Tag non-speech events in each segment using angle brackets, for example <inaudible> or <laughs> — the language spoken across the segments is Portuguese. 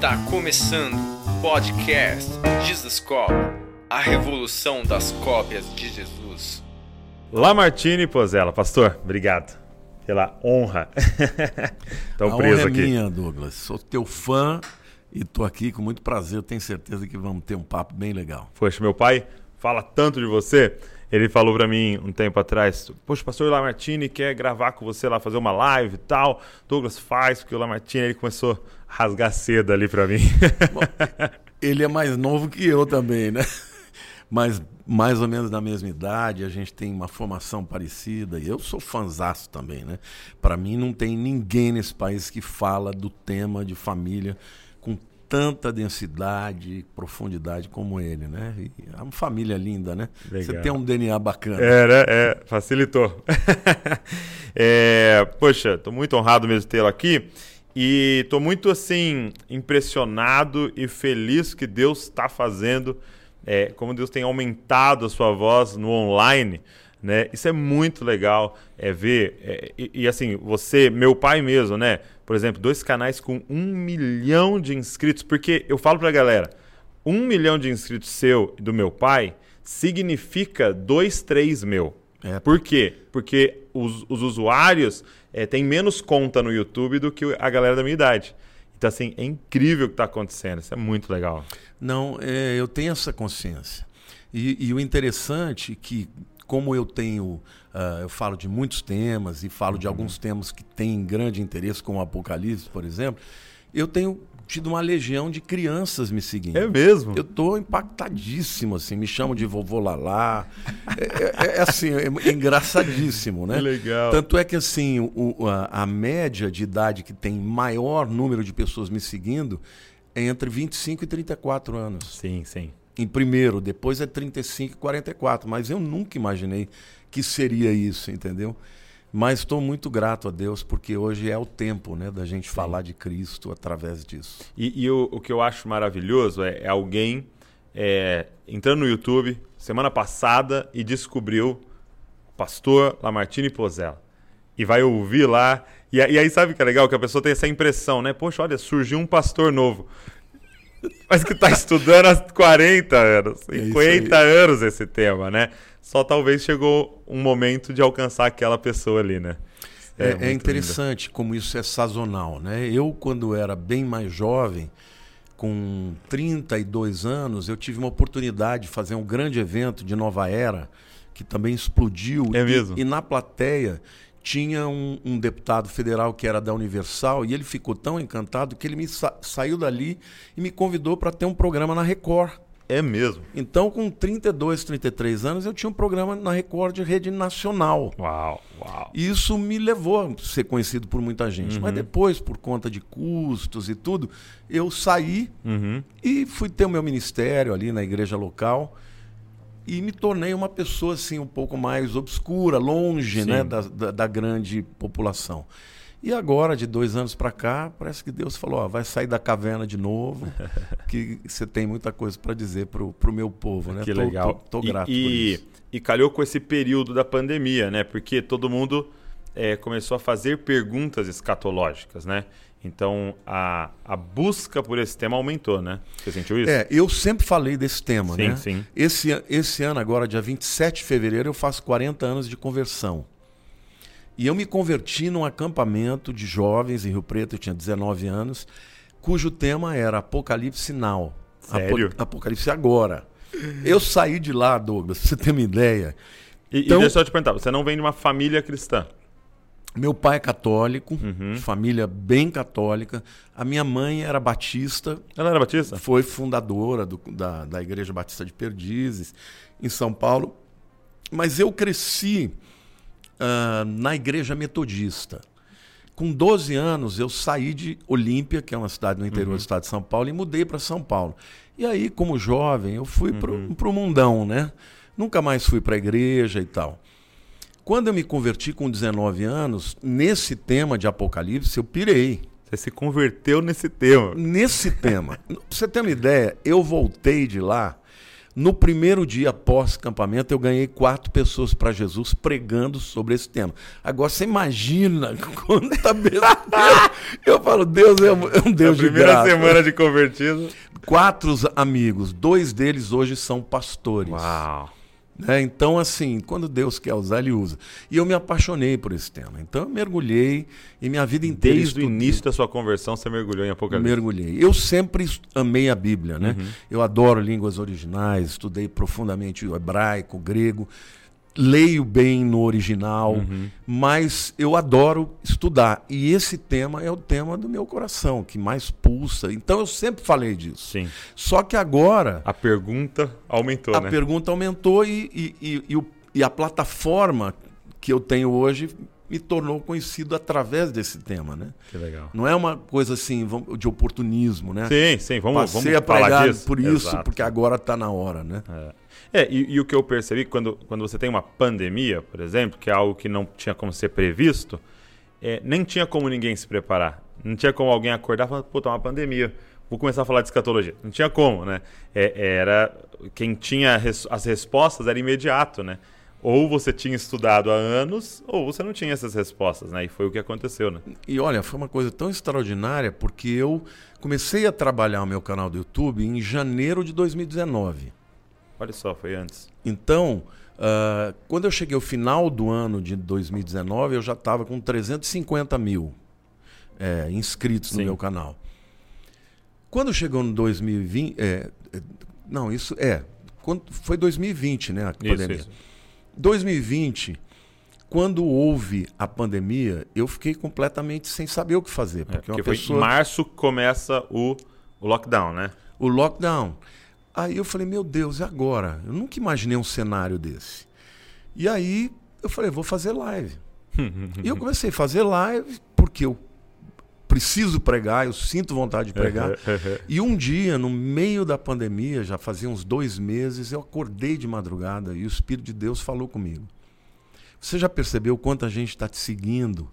Está começando o podcast Jesus Cop, a revolução das cópias de Jesus. Lamartine Pozella, pastor, obrigado pela honra. <laughs> Estão preso aqui. É minha, Douglas. Sou teu fã e tô aqui com muito prazer. Tenho certeza que vamos ter um papo bem legal. Poxa, meu pai fala tanto de você. Ele falou para mim um tempo atrás: Poxa, o pastor Lamartine quer gravar com você lá, fazer uma live e tal. Douglas faz, porque o Lamartine ele começou rasgar seda ali para mim. <laughs> Bom, ele é mais novo que eu também, né? Mas mais ou menos da mesma idade, a gente tem uma formação parecida. E eu sou fanzaço também, né? Para mim, não tem ninguém nesse país que fala do tema de família com tanta densidade, profundidade como ele, né? E é uma família linda, né? Legal. Você tem um DNA bacana. É, né? É, facilitou. <laughs> é, poxa, estou muito honrado mesmo tê-lo aqui. E estou muito, assim, impressionado e feliz que Deus está fazendo, é, como Deus tem aumentado a sua voz no online, né? Isso é muito legal é, ver. É, e, e, assim, você, meu pai mesmo, né? Por exemplo, dois canais com um milhão de inscritos. Porque eu falo pra galera, um milhão de inscritos seu e do meu pai significa dois, três meu. É. Por quê? Porque os, os usuários é, têm menos conta no YouTube do que a galera da minha idade. Então, assim, é incrível o que está acontecendo. Isso é muito legal. Não, é, eu tenho essa consciência. E, e o interessante é que como eu tenho, uh, eu falo de muitos temas e falo de alguns uhum. temas que têm grande interesse, como o Apocalipse, por exemplo, eu tenho tido uma legião de crianças me seguindo. É mesmo? Eu estou impactadíssimo, assim, me chamam de vovô Lalá. É, é, é assim, é, é engraçadíssimo, né? Que legal. Tanto é que, assim, o, a, a média de idade que tem maior número de pessoas me seguindo é entre 25 e 34 anos. Sim, sim em primeiro, depois é 35 e 44. Mas eu nunca imaginei que seria isso, entendeu? Mas estou muito grato a Deus, porque hoje é o tempo né, da gente Sim. falar de Cristo através disso. E, e o, o, que eu acho maravilhoso é, é alguém é, entrando no YouTube semana passada e descobriu o pastor Lamartine Pozella. E vai ouvir lá. E, e aí, sabe que é legal? Que a pessoa tem essa impressão, né? Poxa, olha, surgiu um pastor novo. Mas que está estudando há 40 anos, 50 é anos esse tema, né? Só talvez chegou um momento de alcançar aquela pessoa ali, né? É, é, é interessante lindo. como isso é sazonal, né? Eu, quando era bem mais jovem, com 32 anos, eu tive uma oportunidade de fazer um grande evento de Nova Era, que também explodiu. É mesmo? E, e na plateia tinha um, um, deputado federal que era da Universal e ele ficou tão encantado que ele me sa saiu dali e me convidou para ter um programa na Record. É mesmo? Então, com 32, 33 anos, eu tinha um programa na Record de rede nacional. Uau, uau. Isso me levou a ser conhecido por muita gente. Uhum. Mas depois, por conta de custos e tudo, eu saí uhum. e fui ter o meu ministério ali na igreja local e me tornei uma pessoa assim um pouco mais obscura, longe né, da, da, da, grande população. E agora, de dois anos para cá, parece que Deus falou: ó, vai sair da caverna de novo, <laughs> que você tem muita coisa para dizer para o meu povo. Né? Que tô, legal. Tô, tô grato e, por isso. E calhou com esse período da pandemia, né? Porque todo mundo é, começou a fazer perguntas escatológicas, né? Então a, a busca por esse tema aumentou, né? Você sentiu isso? É, eu sempre falei desse tema, sim, né? Sim. Esse, esse ano, agora, dia 27 de fevereiro, eu faço 40 anos de conversão. E eu me converti num acampamento de jovens em Rio Preto, eu tinha 19 anos, cujo tema era Apocalipse Now. Sério? Apo, Apocalipse Agora. Eu saí de lá, Douglas, pra você ter uma ideia. E, então, e deixa eu te perguntar, você não vem de uma família cristã? Meu pai é católico, uhum. família bem católica. A minha mãe era batista. Ela era batista? Foi fundadora do, da, da Igreja Batista de Perdizes, em São Paulo. Mas eu cresci uh, na Igreja Metodista. Com 12 anos, eu saí de Olímpia, que é uma cidade no interior uhum. do estado de São Paulo, e mudei para São Paulo. E aí, como jovem, eu fui uhum. para o mundão, né? Nunca mais fui para a igreja e tal. Quando eu me converti com 19 anos, nesse tema de Apocalipse, eu pirei. Você se converteu nesse tema. Nesse tema. <laughs> pra você ter uma ideia, eu voltei de lá No primeiro dia após acampamento, eu ganhei quatro pessoas para Jesus pregando sobre esse tema. Agora você imagina <laughs> quanta besteira. eu falo, Deus é um, é Deus de primeira graça. semana de convertido. Quatro amigos, dois deles hoje são pastores. Uau. Né? Então, assim, quando Deus quer usar, Ele usa. E eu me apaixonei por esse tema. Então, eu mergulhei e minha vida inteira Desde o estudei- início da sua conversão, você mergulhou em Apocalipse. mergulhei. Eu sempre amei a Bíblia, né? Uhum. Eu adoro línguas originais, estudei profundamente o hebraico, o grego, leio bem no original, Uhum. mas eu adoro estudar. E esse tema é o tema do meu coração, que mais pulsa. Então eu sempre falei disso. Sim. Só que agora A pergunta aumentou, a né? pergunta aumentou e, e, e- e o- e a plataforma que eu tenho hoje me tornou conhecido através desse tema, né? Que legal. Não é uma coisa assim de oportunismo, né? Sim, sim, vamos, Passei vamos a falar disso. por isso, Exato. porque agora está na hora, né? É, e, e o que eu percebi, quando, quando você tem uma pandemia, por exemplo, que é algo que não tinha como ser previsto, é, nem tinha como ninguém se preparar. Não tinha como alguém acordar e falar, pô, tá uma pandemia, vou começar a falar de escatologia. Não tinha como, né? É, era, quem tinha res- as respostas era imediato, né? Ou você tinha estudado há anos, ou você não tinha essas respostas, né? E foi o que aconteceu, né? E olha, foi uma coisa tão extraordinária porque eu comecei a trabalhar o meu canal do YouTube em janeiro de 2019. Olha só, foi antes. Então, ah, quando eu cheguei ao final do ano de 2019, eu já estava com 350 mil eh, inscritos Sim. no meu canal. Quando chegou no 2020, é, é, não, isso é, quando, foi 2020, né, a Isso, pandemia. isso. 2020, quando houve a pandemia, eu fiquei completamente sem saber o que fazer, É, porque, porque uma foi pessoa em março que começa o, o lockdown, né? o lockdown. Aí eu falei, meu Deus, e agora? Eu nunca imaginei um cenário desse. E aí eu falei, vou fazer live. e eu comecei a fazer live porque eu preciso pregar, eu sinto vontade de pregar. <laughs> E um dia, no meio da pandemia, já fazia uns dois meses, eu acordei de madrugada e o Espírito de Deus falou comigo. Você já percebeu quanta gente está te seguindo?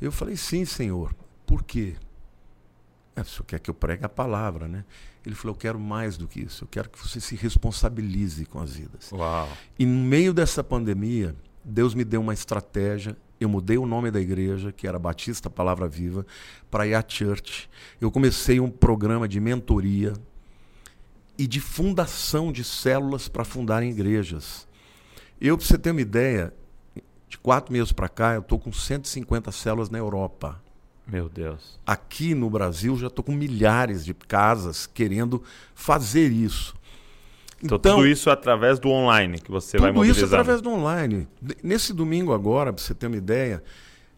Eu falei, sim, Senhor. Por quê? É, o senhor quer que eu pregue a palavra, né? Ele falou, eu quero mais do que isso. Eu quero que você se responsabilize com as vidas. Uau. E no meio dessa pandemia, Deus me deu uma estratégia. Eu mudei o nome da igreja, que era Batista Palavra Viva, para IA Church. Eu comecei um programa de mentoria e de fundação de células para fundarem igrejas. Eu, para você ter uma ideia, de quatro meses para cá, eu estou com 150 células na Europa. Meu Deus. Aqui no Brasil, já estou com milhares de casas querendo fazer isso. Então, tudo isso através do online que você vai Tudo isso mobilizando. através do online. Nesse domingo agora, para você ter uma ideia,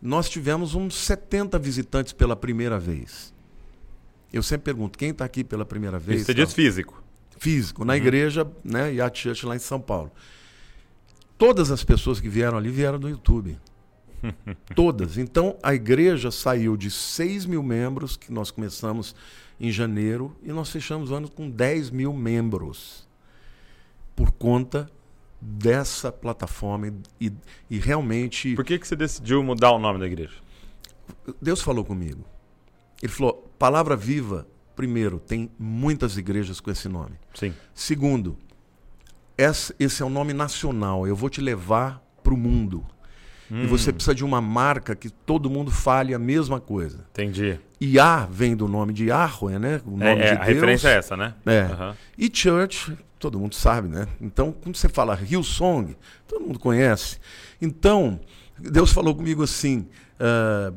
nós tivemos uns 70 visitantes pela primeira vez. Eu sempre pergunto, quem está aqui pela primeira vez? Isso você diz físico. Físico, na igreja, né, Yacht Church lá em São Paulo. Todas as pessoas que vieram ali vieram do YouTube. Todas. Então, a igreja saiu de 6 mil membros, que nós começamos em janeiro, e nós fechamos o ano com 10 mil membros. Por conta dessa plataforma. E, e realmente, Por que, que você decidiu mudar o nome da igreja? Deus falou comigo. Ele falou: Palavra Viva, primeiro, tem muitas igrejas com esse nome. Sim. Segundo, esse, é um nome nacional. Eu vou te levar para o mundo. E você precisa de uma marca que todo mundo fale a mesma coisa. Entendi. Iá vem do nome de Yahweh, né? O nome É, é, de a Deus. referência é essa, né? É. Aham. E Church, todo mundo sabe, né? Então, quando você fala Hillsong, todo mundo conhece. Então, Deus falou comigo assim: ah,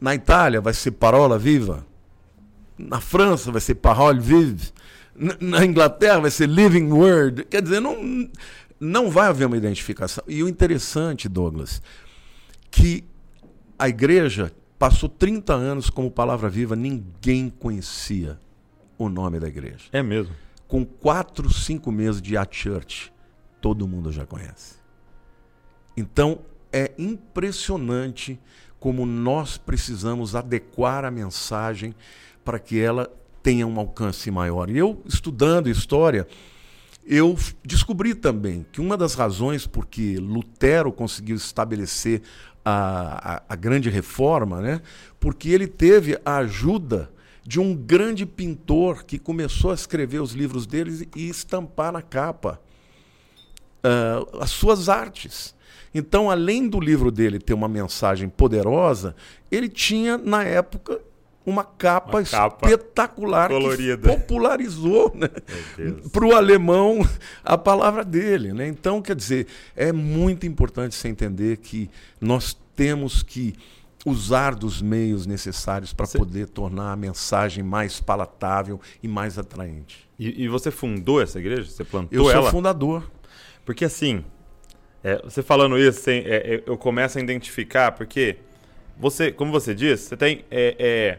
na Itália vai ser Parola Viva, na França vai ser Parole Vive, na, na Inglaterra vai ser Living Word. Quer dizer, não, não vai haver uma identificação. E o interessante, Douglas, que a igreja passou 30 anos como Palavra Viva, ninguém conhecia o nome da igreja É mesmo. com quatro, cinco meses de at church, todo mundo já conhece. Então é impressionante como nós precisamos adequar a mensagem para que ela tenha um alcance maior. E eu, estudando história, eu descobri também que uma das razões por que Lutero conseguiu estabelecer a, a, a grande reforma, né, porque ele teve a ajuda de um grande pintor que começou a escrever os livros deles e estampar na capa uh, as suas artes. Então, além do livro dele ter uma mensagem poderosa, ele tinha, na época, uma capa, Uma capa espetacular colorida. que popularizou né, para o alemão a palavra dele. Né? Então, quer dizer, é muito importante você entender que nós temos que usar dos meios necessários para Você- poder tornar a mensagem mais palatável e mais atraente. E, e você fundou essa igreja? Você plantou Eu sou ela? fundador. Porque assim, é, você falando isso, assim, é, é, eu começo a identificar, porque você, como você disse, você tem é, é,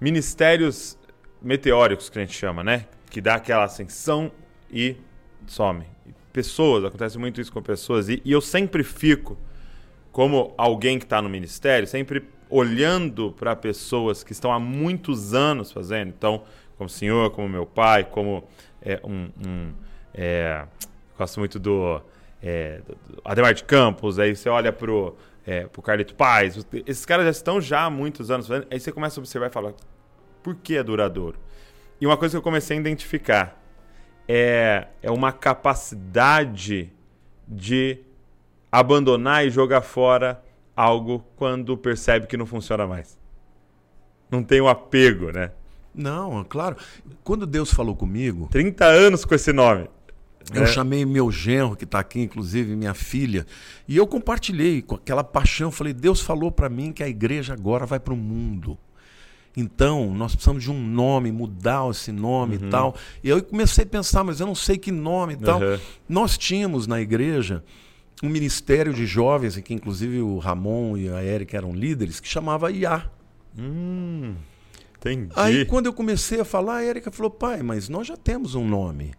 ministérios meteóricos que a gente chama, né? Que dá aquela ascensão e some. Pessoas, acontece muito isso com pessoas, e, e eu sempre fico, como alguém que está no ministério, sempre olhando para pessoas que estão há muitos anos fazendo. Então, como o senhor, como meu pai, como é, um, um, é, gosto muito do, é, do Ademar de Campos, aí você olha pro, é, pro Carlito Paz, esses caras já estão já há muitos anos fazendo, aí você começa a observar e fala, por que é duradouro? E uma coisa que eu comecei a identificar é, é uma capacidade de abandonar e jogar fora algo quando percebe que não funciona mais. Não tem o apego, né? Não, claro. Quando Deus falou comigo, 30 anos com esse nome. Eu É. chamei meu genro, que está aqui, inclusive, minha filha, e eu compartilhei com aquela paixão. Falei, Deus falou para mim que a igreja agora vai para o mundo. Então, nós precisamos de um nome, mudar esse nome e tal. E eu comecei a pensar, mas eu não sei que nome e tal. Uhum. Nós tínhamos na igreja um ministério de jovens, em que inclusive o Ramon e a Érica eram líderes, que chamava IA. Hum, entendi. Aí, quando eu comecei a falar, a Érica falou, pai, mas nós já temos um nome.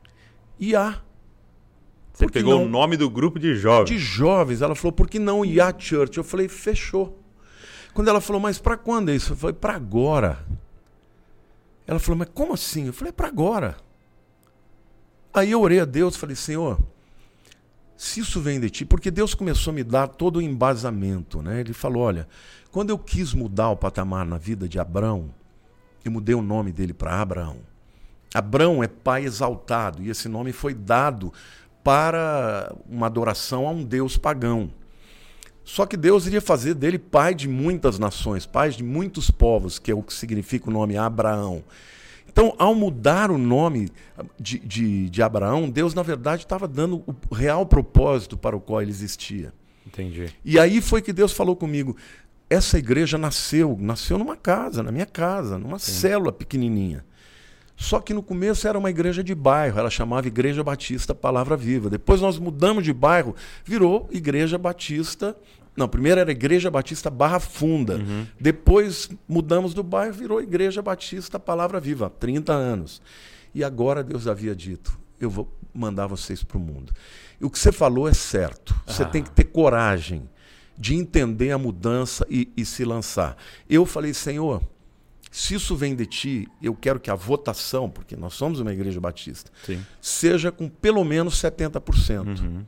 IA. Você pegou não? o nome do grupo de jovens. de jovens. Ela falou, por que não IA Church? Eu falei, fechou. Quando ela falou, mas para quando é isso? Eu falei, para agora. Ela falou, mas como assim? Eu falei, para agora. Aí eu orei a Deus, falei, Senhor, se isso vem de ti, porque Deus começou a me dar todo o embasamento, né? Ele falou, olha, quando eu quis mudar o patamar na vida de Abraão, eu mudei o nome dele para Abraão. Abrão é pai exaltado, e esse nome foi dado para uma adoração a um deus pagão. Só que Deus iria fazer dele pai de muitas nações, pai de muitos povos, que é o que significa o nome Abraão. Então, ao mudar o nome de, de, de Abraão, Deus, na verdade, estava dando o real propósito para o qual ele existia. Entendi. E aí foi que Deus falou comigo. Essa igreja nasceu, nasceu numa casa, na minha casa, numa célula pequenininha. Só que no começo era uma igreja de bairro, ela chamava Igreja Batista Palavra Viva. Depois nós mudamos de bairro, virou Igreja Batista. Não, primeiro era Igreja Batista Barra Funda. Depois mudamos do bairro, virou Igreja Batista Palavra Viva, há 30 anos. E agora Deus havia dito: eu vou mandar vocês para o mundo. E o que você falou é certo. Você tem que ter coragem de entender a mudança e, e se lançar. Eu falei, Senhor, se isso vem de ti, eu quero que a votação, porque nós somos uma igreja batista, Sim. seja com pelo menos 70%.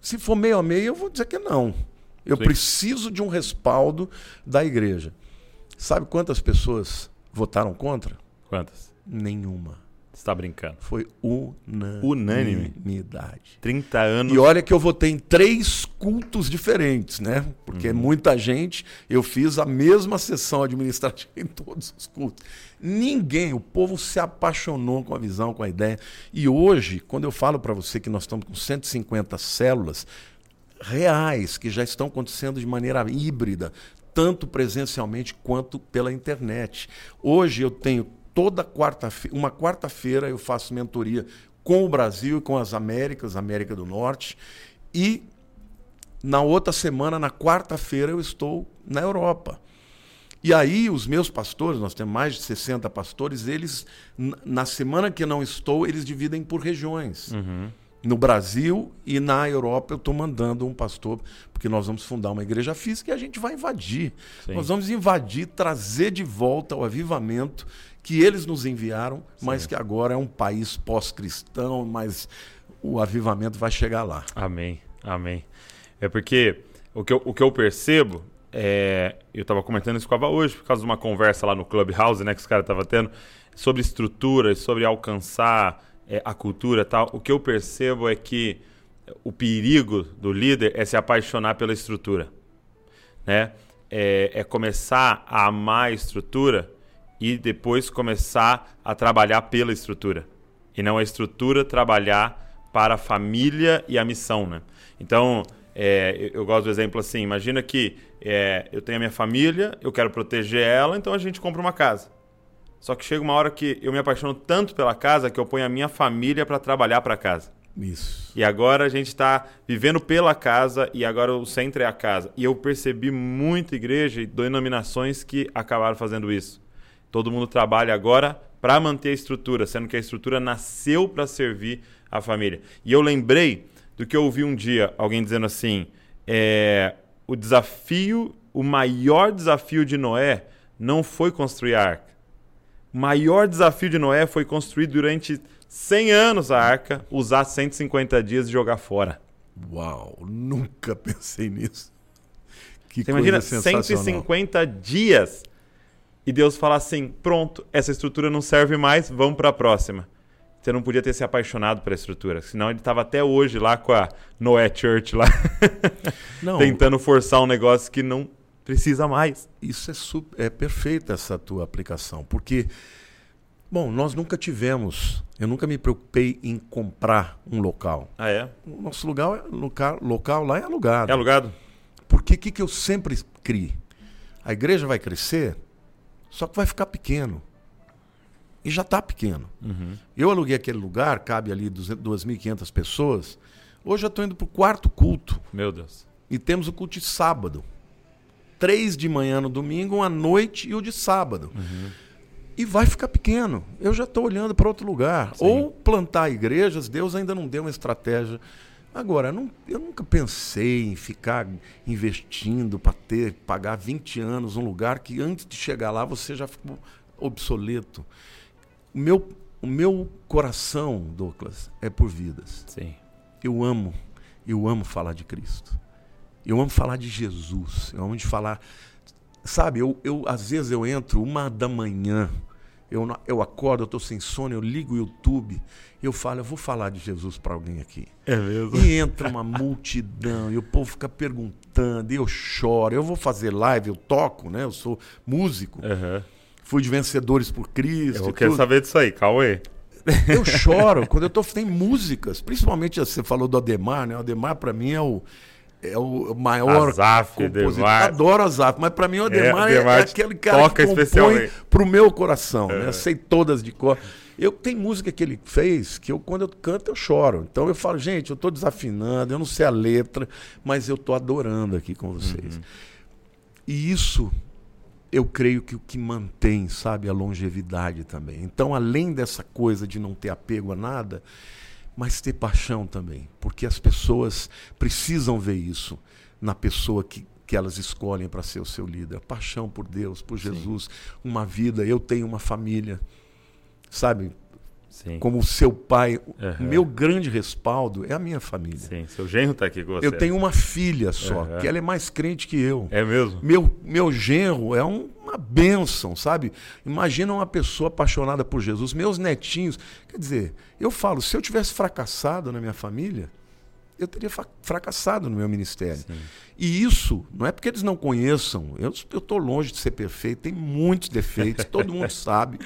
Se for meio a meio, eu vou dizer que não. Eu Sim. preciso de um respaldo da igreja. Sabe quantas pessoas votaram contra? Quantas? Nenhuma. Você tá brincando. Foi unanimidade. Unânime? 30 anos. E olha que eu votei em três cultos diferentes, né? Porque Uhum. muita gente, eu fiz a mesma sessão administrativa <laughs> em todos os cultos. Ninguém, o povo se apaixonou com a visão, com a ideia. E hoje, quando eu falo para você que nós estamos com 150 células reais, que já estão acontecendo de maneira híbrida, tanto presencialmente quanto pela internet. Hoje eu tenho toda quarta-feira, uma quarta-feira eu faço mentoria com o Brasil e com as Américas, América do Norte, e na outra semana, na quarta-feira, eu estou na Europa. E aí, os meus pastores, nós temos mais de 60 pastores, eles, na semana que não estou, eles dividem por regiões. No Brasil e na Europa, eu estou mandando um pastor, porque nós vamos fundar uma igreja física e a gente vai invadir. Sim. Nós vamos invadir, trazer de volta o avivamento que eles nos enviaram, mas que agora é um país pós-cristão, mas o avivamento vai chegar lá. Amém, amém. É porque o que eu, o que eu percebo é, eu estava comentando isso com a Ava hoje, por causa de uma conversa lá no Clubhouse, né, que os caras estavam tendo, sobre estruturas, sobre alcançar é, a cultura e tal. O que eu percebo é que o perigo do líder é se apaixonar pela estrutura, né? É, é começar a amar a estrutura e depois começar a trabalhar pela estrutura e não a estrutura trabalhar para a família e a missão, né? Então, é, eu, gosto do exemplo assim: imagina que é, eu tenho a minha família, eu quero proteger ela, então a gente compra uma casa. Só que chega uma hora que eu me apaixono tanto pela casa que eu ponho a minha família para trabalhar para a casa. Isso. E agora a gente está vivendo pela casa e agora o centro é a casa. E eu percebi muita igreja e denominações que acabaram fazendo isso. Todo mundo trabalha agora para manter a estrutura, sendo que a estrutura nasceu para servir a família. E eu lembrei do que eu ouvi um dia alguém dizendo assim: é, o desafio, o maior desafio de Noé não foi construir a arca. O maior desafio de Noé foi construir durante 100 anos a arca, usar 150 dias e jogar fora. Uau, nunca pensei nisso. Que Você imagina 150 dias e Deus falar assim: pronto, essa estrutura não serve mais, vamos para a próxima você não podia ter se apaixonado pela estrutura. Senão ele estava até hoje lá com a Noé Church lá, <laughs> tentando forçar um negócio que não precisa mais. Isso é, super, é perfeita essa tua aplicação, porque, bom, nós nunca tivemos, eu nunca me preocupei em comprar um local. Ah, é? O nosso lugar, local, local lá é alugado. É alugado? Porque o que, que eu sempre criei? A igreja vai crescer, só que vai ficar pequeno e já está pequeno. Uhum. Eu aluguei aquele lugar, cabe ali 2.500 pessoas. Hoje eu estou indo para o quarto culto. Meu Deus. E temos o culto de sábado. Três de manhã no domingo, uma noite e o de sábado. Uhum. E vai ficar pequeno. Eu já estou olhando para outro lugar. Sim. Ou plantar igrejas, Deus ainda não deu uma estratégia. Agora, não, eu nunca pensei em ficar investindo para ter, pagar 20 anos um lugar que antes de chegar lá você já ficou obsoleto. O meu, o meu coração, Douglas, é por vidas. Sim. Eu amo, eu amo falar de Cristo. Eu amo falar de Jesus. Eu amo de falar. Sabe, eu, eu às vezes eu entro uma da manhã, eu, eu acordo, eu estou sem sono, eu ligo o YouTube, eu falo, eu vou falar de Jesus para alguém aqui. É mesmo? E entra uma multidão, e o povo fica perguntando, e eu choro. Eu vou fazer live, eu toco, né? Eu sou músico. Uhum fui de vencedores por Cristo. Eu quero saber disso aí, Cauê. <laughs> Eu <laughs> choro quando eu tô tem músicas, principalmente você falou do Ademar, né? O Ademar para mim é o é o maior Azaf, compositor. Ademar. Adoro Azaf, mas para mim o Ademar é, Ademar é, aquele cara toca que compõe pro meu coração, né? é. né? Sei todas de cor. Eu tem música que ele fez que eu quando eu canto eu choro. Então eu falo, gente, eu tô desafinando, eu não sei a letra, mas eu tô adorando aqui com vocês. Uhum. E isso eu creio que o que mantém, sabe, a longevidade também. Então, além dessa coisa de não ter apego a nada, mas ter paixão também, porque as pessoas precisam ver isso na pessoa que, que elas escolhem para ser o seu líder. Paixão por Deus, por Jesus, Sim. uma vida. Eu tenho uma família, sabe? Sim. como seu pai. Uhum. Meu grande respaldo é a minha família. Sim, seu genro está aqui com você. Eu tenho uma filha só, uhum. que ela é mais crente que eu. É mesmo? Meu, meu genro é um, uma bênção, sabe? Imagina uma pessoa apaixonada por Jesus. Meus netinhos. Quer dizer, eu falo, se eu tivesse fracassado na minha família, eu teria fracassado no meu ministério. Sim. E isso não é porque eles não conheçam. Eu estou longe de ser perfeito, tem muitos defeitos, todo mundo <laughs> sabe.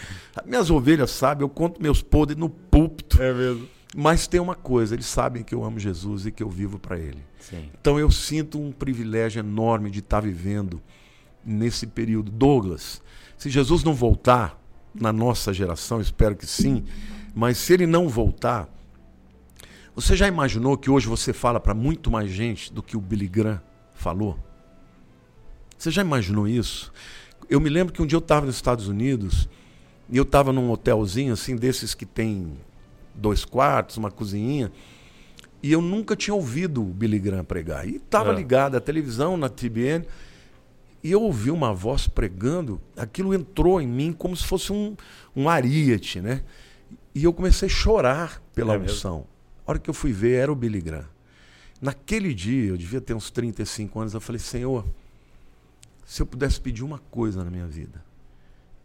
Minhas ovelhas sabem, eu conto meus podres no púlpito. É mesmo. Mas tem uma coisa, eles sabem que eu amo Jesus e que eu vivo para Ele. Sim. Então eu sinto um privilégio enorme de estar vivendo nesse período. Douglas, se Jesus não voltar na nossa geração, espero que sim, mas se ele não voltar, você já imaginou que hoje você fala para muito mais gente do que o Billy Graham falou? Você já imaginou isso? Eu me lembro que um dia eu estava nos Estados Unidos e eu estava num hotelzinho assim, desses que tem dois quartos, uma cozinhinha, e eu nunca tinha ouvido o Billy Graham pregar. E estava é. ligado à televisão, na TBN, e eu ouvi uma voz pregando, aquilo entrou em mim como se fosse um, um ariete, né? E eu comecei a chorar pela é unção. Mesmo? A hora que eu fui ver, era o Billy Graham. Naquele dia, eu devia ter uns 35 anos, eu falei, Senhor, Se eu pudesse pedir uma coisa na minha vida,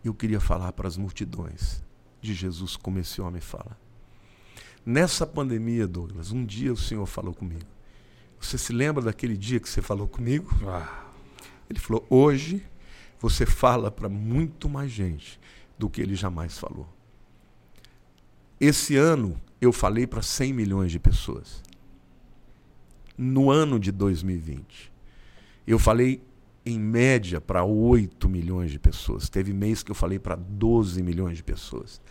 eu queria falar para as multidões de Jesus como esse homem fala. Nessa pandemia, Douglas, um dia o Senhor falou comigo. Você se lembra daquele dia que você falou comigo? Ah, Ele falou: hoje você fala para muito mais gente do que ele jamais falou. Esse ano eu falei para 100 milhões de pessoas. No ano de 2020, eu falei em média para 8 milhões de pessoas. Teve mês que eu falei para 12 milhões de pessoas.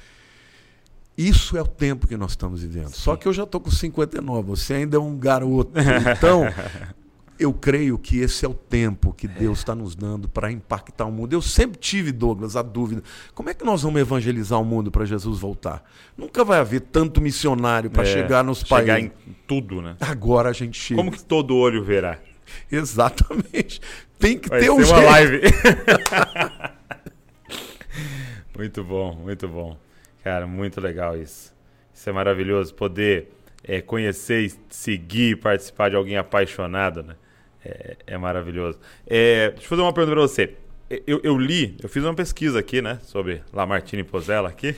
Isso é o tempo que nós estamos vivendo. Só que eu já estou com 59, você ainda é um garoto. Então, <laughs> eu creio que esse é o tempo que Deus está nos dando para impactar o mundo. Eu sempre tive, Douglas, a dúvida: como é que nós vamos evangelizar o mundo para Jesus voltar? Nunca vai haver tanto missionário para é, chegar nos chegar países. em tudo, né? Agora a gente chega. Como que todo olho verá? Exatamente. Tem que Vai ter um uma jeito. live. <laughs> muito bom, muito bom. Cara, muito legal isso. Isso é maravilhoso. Poder é, conhecer, e seguir, participar de alguém apaixonado, né? É, é maravilhoso. É, deixa eu fazer uma pergunta pra você. Eu, eu li, eu fiz uma pesquisa aqui, né? Sobre Lamartine Pozella aqui.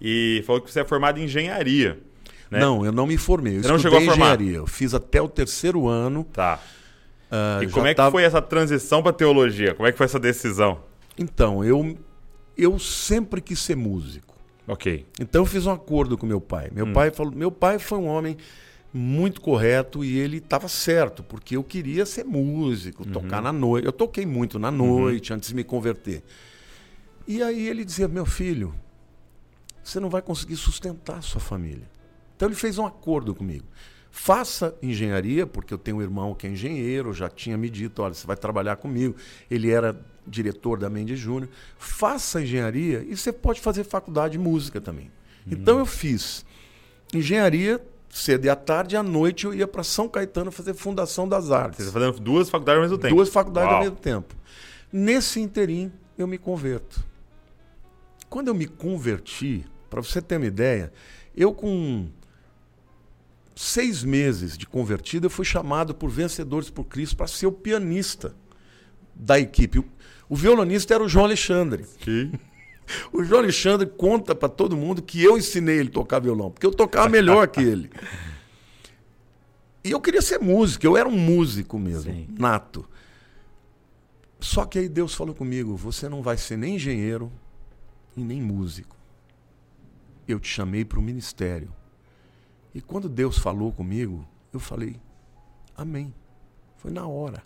E falou que você é formado em engenharia. Né? Não, eu não me formei. Eu Você não chegou a formar? engenharia. Eu fiz até o terceiro ano. Tá. ah, E como é que tava- foi essa transição pra teologia? Como é que foi essa decisão? Então, eu, eu sempre quis ser músico. Ok. Então eu fiz um acordo com meu pai. Meu Hum. pai falou, meu pai foi um homem muito correto e ele estava certo, porque eu queria ser músico, Uhum. tocar na noite. Eu toquei muito na noite antes de me converter. E aí ele dizia: "Meu filho, você não vai conseguir sustentar a sua família". Então ele fez um acordo comigo. Faça engenharia, porque eu tenho um irmão que é engenheiro, já tinha me dito, olha, você vai trabalhar comigo. Ele era diretor da Mendes Júnior. Faça engenharia e você pode fazer faculdade de música também. Então eu fiz engenharia cedo e à tarde, e à noite eu ia para São Caetano fazer Fundação das Você Artes. está fazendo duas faculdades ao mesmo tempo. Duas faculdades Uau. ao mesmo tempo. Nesse interim, eu me converto. Quando eu me converti, para você ter uma ideia, eu com seis meses de convertido, eu fui chamado por Vencedores por Cristo para ser o pianista da equipe. O, violonista era o João Alexandre. Que- <laughs> O João Alexandre conta para todo mundo que eu ensinei ele a tocar violão, porque eu tocava melhor que ele. E eu queria ser músico, eu era um músico mesmo, Sim. nato. Só que aí Deus falou comigo: você não vai ser nem engenheiro e nem músico. Eu te chamei para o ministério. E quando Deus falou comigo, eu falei: Amém. Foi na hora.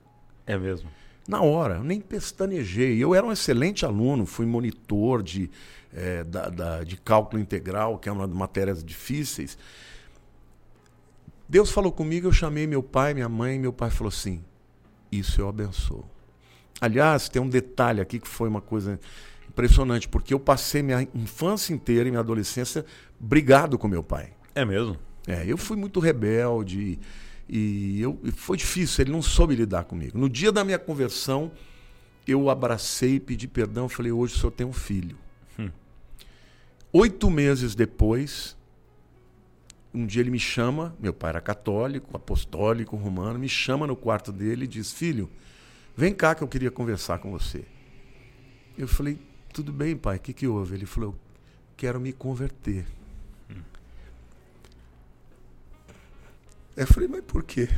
É mesmo. Na hora, nem pestanejei. Eu era um excelente aluno, fui monitor de, eh, da- da- de cálculo integral, que é uma das matérias difíceis. Deus falou comigo, eu chamei meu pai, minha mãe, e meu pai falou assim: Isso eu abençoo. Aliás, tem um detalhe aqui que foi uma coisa impressionante, porque eu passei minha infância inteira e minha adolescência brigado com meu pai. É mesmo. É, eu fui muito rebelde e eu, e foi difícil, ele não soube lidar comigo. No dia da minha conversão, eu abracei e pedi perdão. Falei, hoje o senhor tem um filho. Hum. Oito meses depois, um dia ele me chama, meu pai era católico, apostólico, romano, me chama no quarto dele e diz, filho, vem cá que eu queria conversar com você. Eu falei, tudo bem, pai, o que, que houve? Ele falou, quero me converter. Eu falei, mas por quê?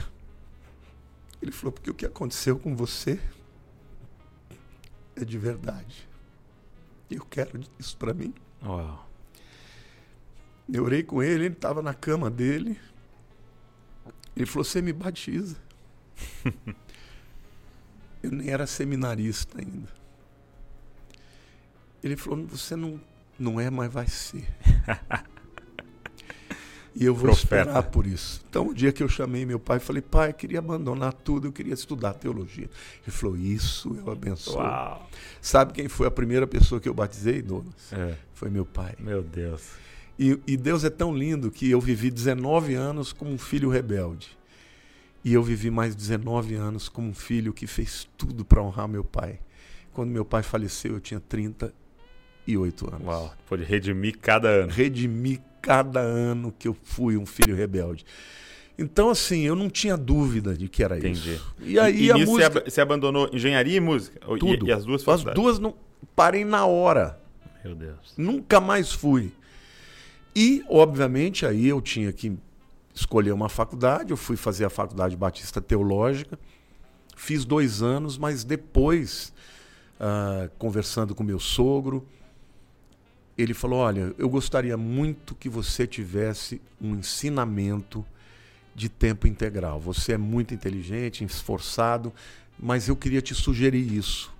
Ele falou, porque o que aconteceu com você é de verdade. Eu quero isso para mim. Uau. Eu orei com ele, ele estava na cama dele. Ele falou, você me batiza. <laughs> Eu nem era seminarista ainda. Ele falou, você não, não é, mas vai ser. <laughs> E eu vou Profeta. esperar por isso. Então, o dia que eu chamei meu pai, falei, pai, eu queria abandonar tudo, eu queria estudar teologia. Ele falou, isso eu abençoo. Uau. Sabe quem foi a primeira pessoa que eu batizei, Douglas? É. Foi meu pai. Meu Deus. E, e Deus é tão lindo que eu vivi 19 anos como um filho rebelde. E eu vivi mais 19 anos como um filho que fez tudo para honrar meu pai. Quando meu pai faleceu, eu tinha 38 anos. Uau. Pode redimir cada ano. Redimi cada ano que eu fui um filho rebelde. Então, assim, eu não tinha dúvida de que era Entendi. isso. E aí e a nisso música... você, ab- você abandonou engenharia e música? Ou- e- Tudo. E, as duas As duas não... Parei na hora. Meu Deus. Nunca mais fui. E, obviamente, aí eu tinha que escolher uma faculdade. Eu fui fazer a Faculdade Batista Teológica. Fiz dois anos, mas depois, ah, conversando com meu sogro, ele falou: Olha, eu gostaria muito que você tivesse um ensinamento de tempo integral. Você é muito inteligente, esforçado, mas eu queria te sugerir isso.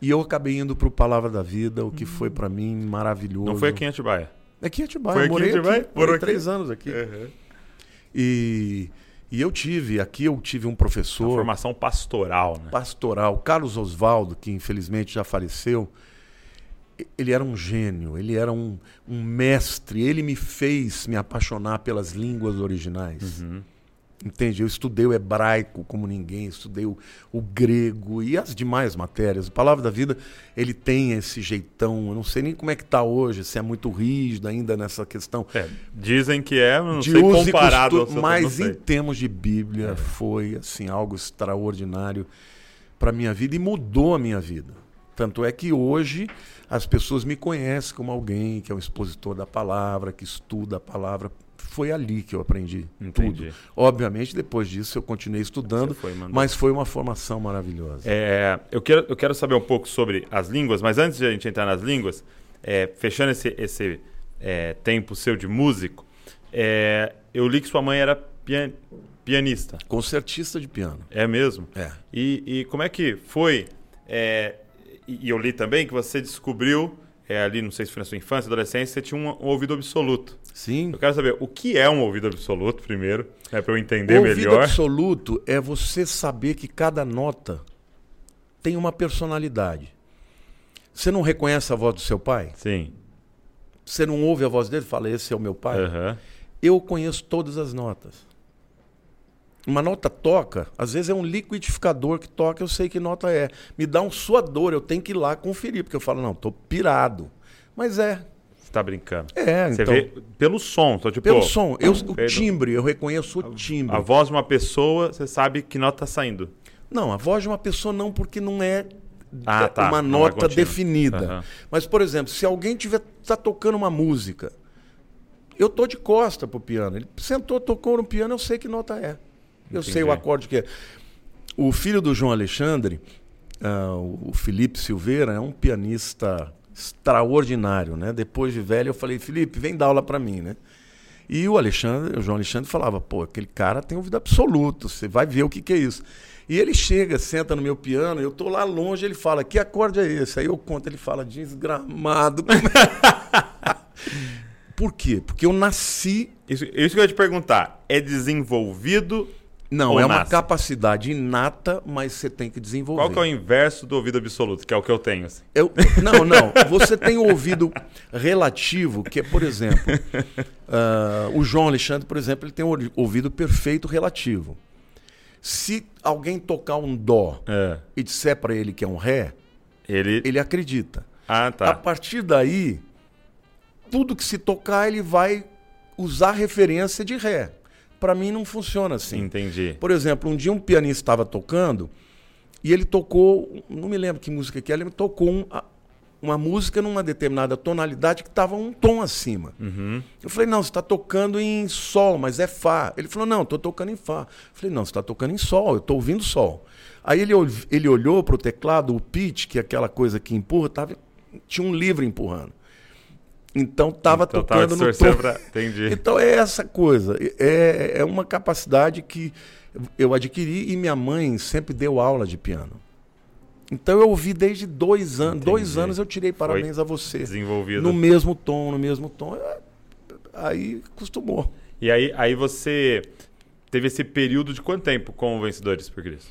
E eu acabei indo para o Palavra da Vida, o que foi para mim maravilhoso. Não foi aqui em Atibaia? Aqui em Atibaia. Foi eu aqui em morei Atibaia? aqui, Morou morei aqui? três anos aqui. Uhum. E, e eu tive, aqui eu tive um Uma professor formação pastoral, né? pastoral, Carlos Oswaldo, que infelizmente já faleceu. Ele era um gênio, ele era um, um mestre, ele me fez me apaixonar pelas línguas originais. Uhum. Entende? Eu estudei o hebraico como ninguém, estudei o, o grego e as demais matérias. A Palavra da Vida, ele tem esse jeitão, eu não sei nem como é que está hoje, se é muito rígido ainda nessa questão. É, dizem que é, não de sei comparado costu- ao seu, mas. É. em termos de Bíblia foi assim algo extraordinário para minha vida e mudou a minha vida. Tanto é que hoje as pessoas me conhecem como alguém que é um expositor da palavra, que estuda a palavra. Foi ali que eu aprendi Entendi. tudo. Obviamente, depois disso eu continuei estudando, foi mas foi uma formação maravilhosa. É, eu, quero, eu quero saber um pouco sobre as línguas, mas antes de a gente entrar nas línguas, é, fechando esse, esse é, tempo seu de músico, é, eu li que sua mãe era pian- pianista. Concertista de piano. É mesmo? É. E, e como é que foi? E eu li também que você descobriu, é, ali, não sei se foi na sua infância, adolescência, você tinha um, um ouvido absoluto. Sim. Eu quero saber o que é um ouvido absoluto, primeiro, é, para eu entender O ouvido melhor. absoluto é você saber que cada nota tem uma personalidade. Você não reconhece a voz do seu pai? Sim. Você não ouve a voz dele e fala, esse é o meu pai? Aham. Eu conheço todas as notas. Uma nota toca, às vezes é um liquidificador que toca, eu sei que nota é. Me dá um suador, eu tenho que ir lá conferir, porque eu falo, não, tô pirado. Mas é. Você tá brincando. É, Você então. vê pelo som, tô tipo, Pelo som, eu, o pelo- timbre, eu reconheço o timbre. A voz de uma pessoa, você sabe que nota tá saindo. Não, a voz de uma pessoa não, porque não é Ah, é tá, uma não é nota contínua. definida. Aham. Mas, por exemplo, se alguém tiver tá tocando uma música, eu tô de costa pro piano. Ele sentou, tocou no piano, eu sei que nota é. Eu sei o Entendi. acorde que é. O filho do João Alexandre, ah, o Felipe Silveira, é um pianista extraordinário, né? Depois de velho, eu falei, Felipe, vem dar aula para mim, né? E o Alexandre, o João Alexandre falava, pô, aquele cara tem ouvido absoluto, você vai ver o que, que é isso. E ele chega, senta no meu piano, eu tô lá longe, ele fala, que acorde é esse? Aí eu conto, ele fala, desgramado. <laughs> Por quê? Porque eu nasci. Isso, isso que eu ia te perguntar. É desenvolvido? Não, Ou é uma nasce? capacidade inata, mas você tem que desenvolver. Qual que é o inverso do ouvido absoluto? Que é o que eu tenho. assim. Eu- não, não. Você tem o ouvido relativo, que é, por exemplo, <laughs> ah, o João Alexandre, por exemplo, ele tem o ouvido perfeito relativo. Se alguém tocar um dó É. e disser para ele que é um ré, Ele... ele acredita. Ah, A tá. partir daí, tudo que se tocar, ele vai usar referência de ré. Para mim não funciona assim. Entendi. Por exemplo, um dia um pianista estava tocando e ele tocou, não me lembro que música que era, ele tocou um- uma música numa determinada tonalidade que estava um tom acima. Uhum. Eu falei, não, você está tocando em sol, mas é Fá. Ele falou, não, estou tocando em Fá. Eu falei, não, você está tocando em sol, eu estou ouvindo sol. Aí ele, ele olhou para o teclado, o pitch, que é aquela coisa que empurra, tava, tinha um livro empurrando. Então estava Então, tocando no tom. pra- Entendi. Então é essa coisa. É, é uma capacidade que eu adquiri e minha mãe sempre deu aula de piano. Então eu ouvi desde dois anos. Dois Entendi. anos eu tirei parabéns a você. Desenvolvido. No mesmo tom, no mesmo tom. É, Aí acostumou. E aí, aí você teve esse período de quanto tempo com o Vencedores por Cristo?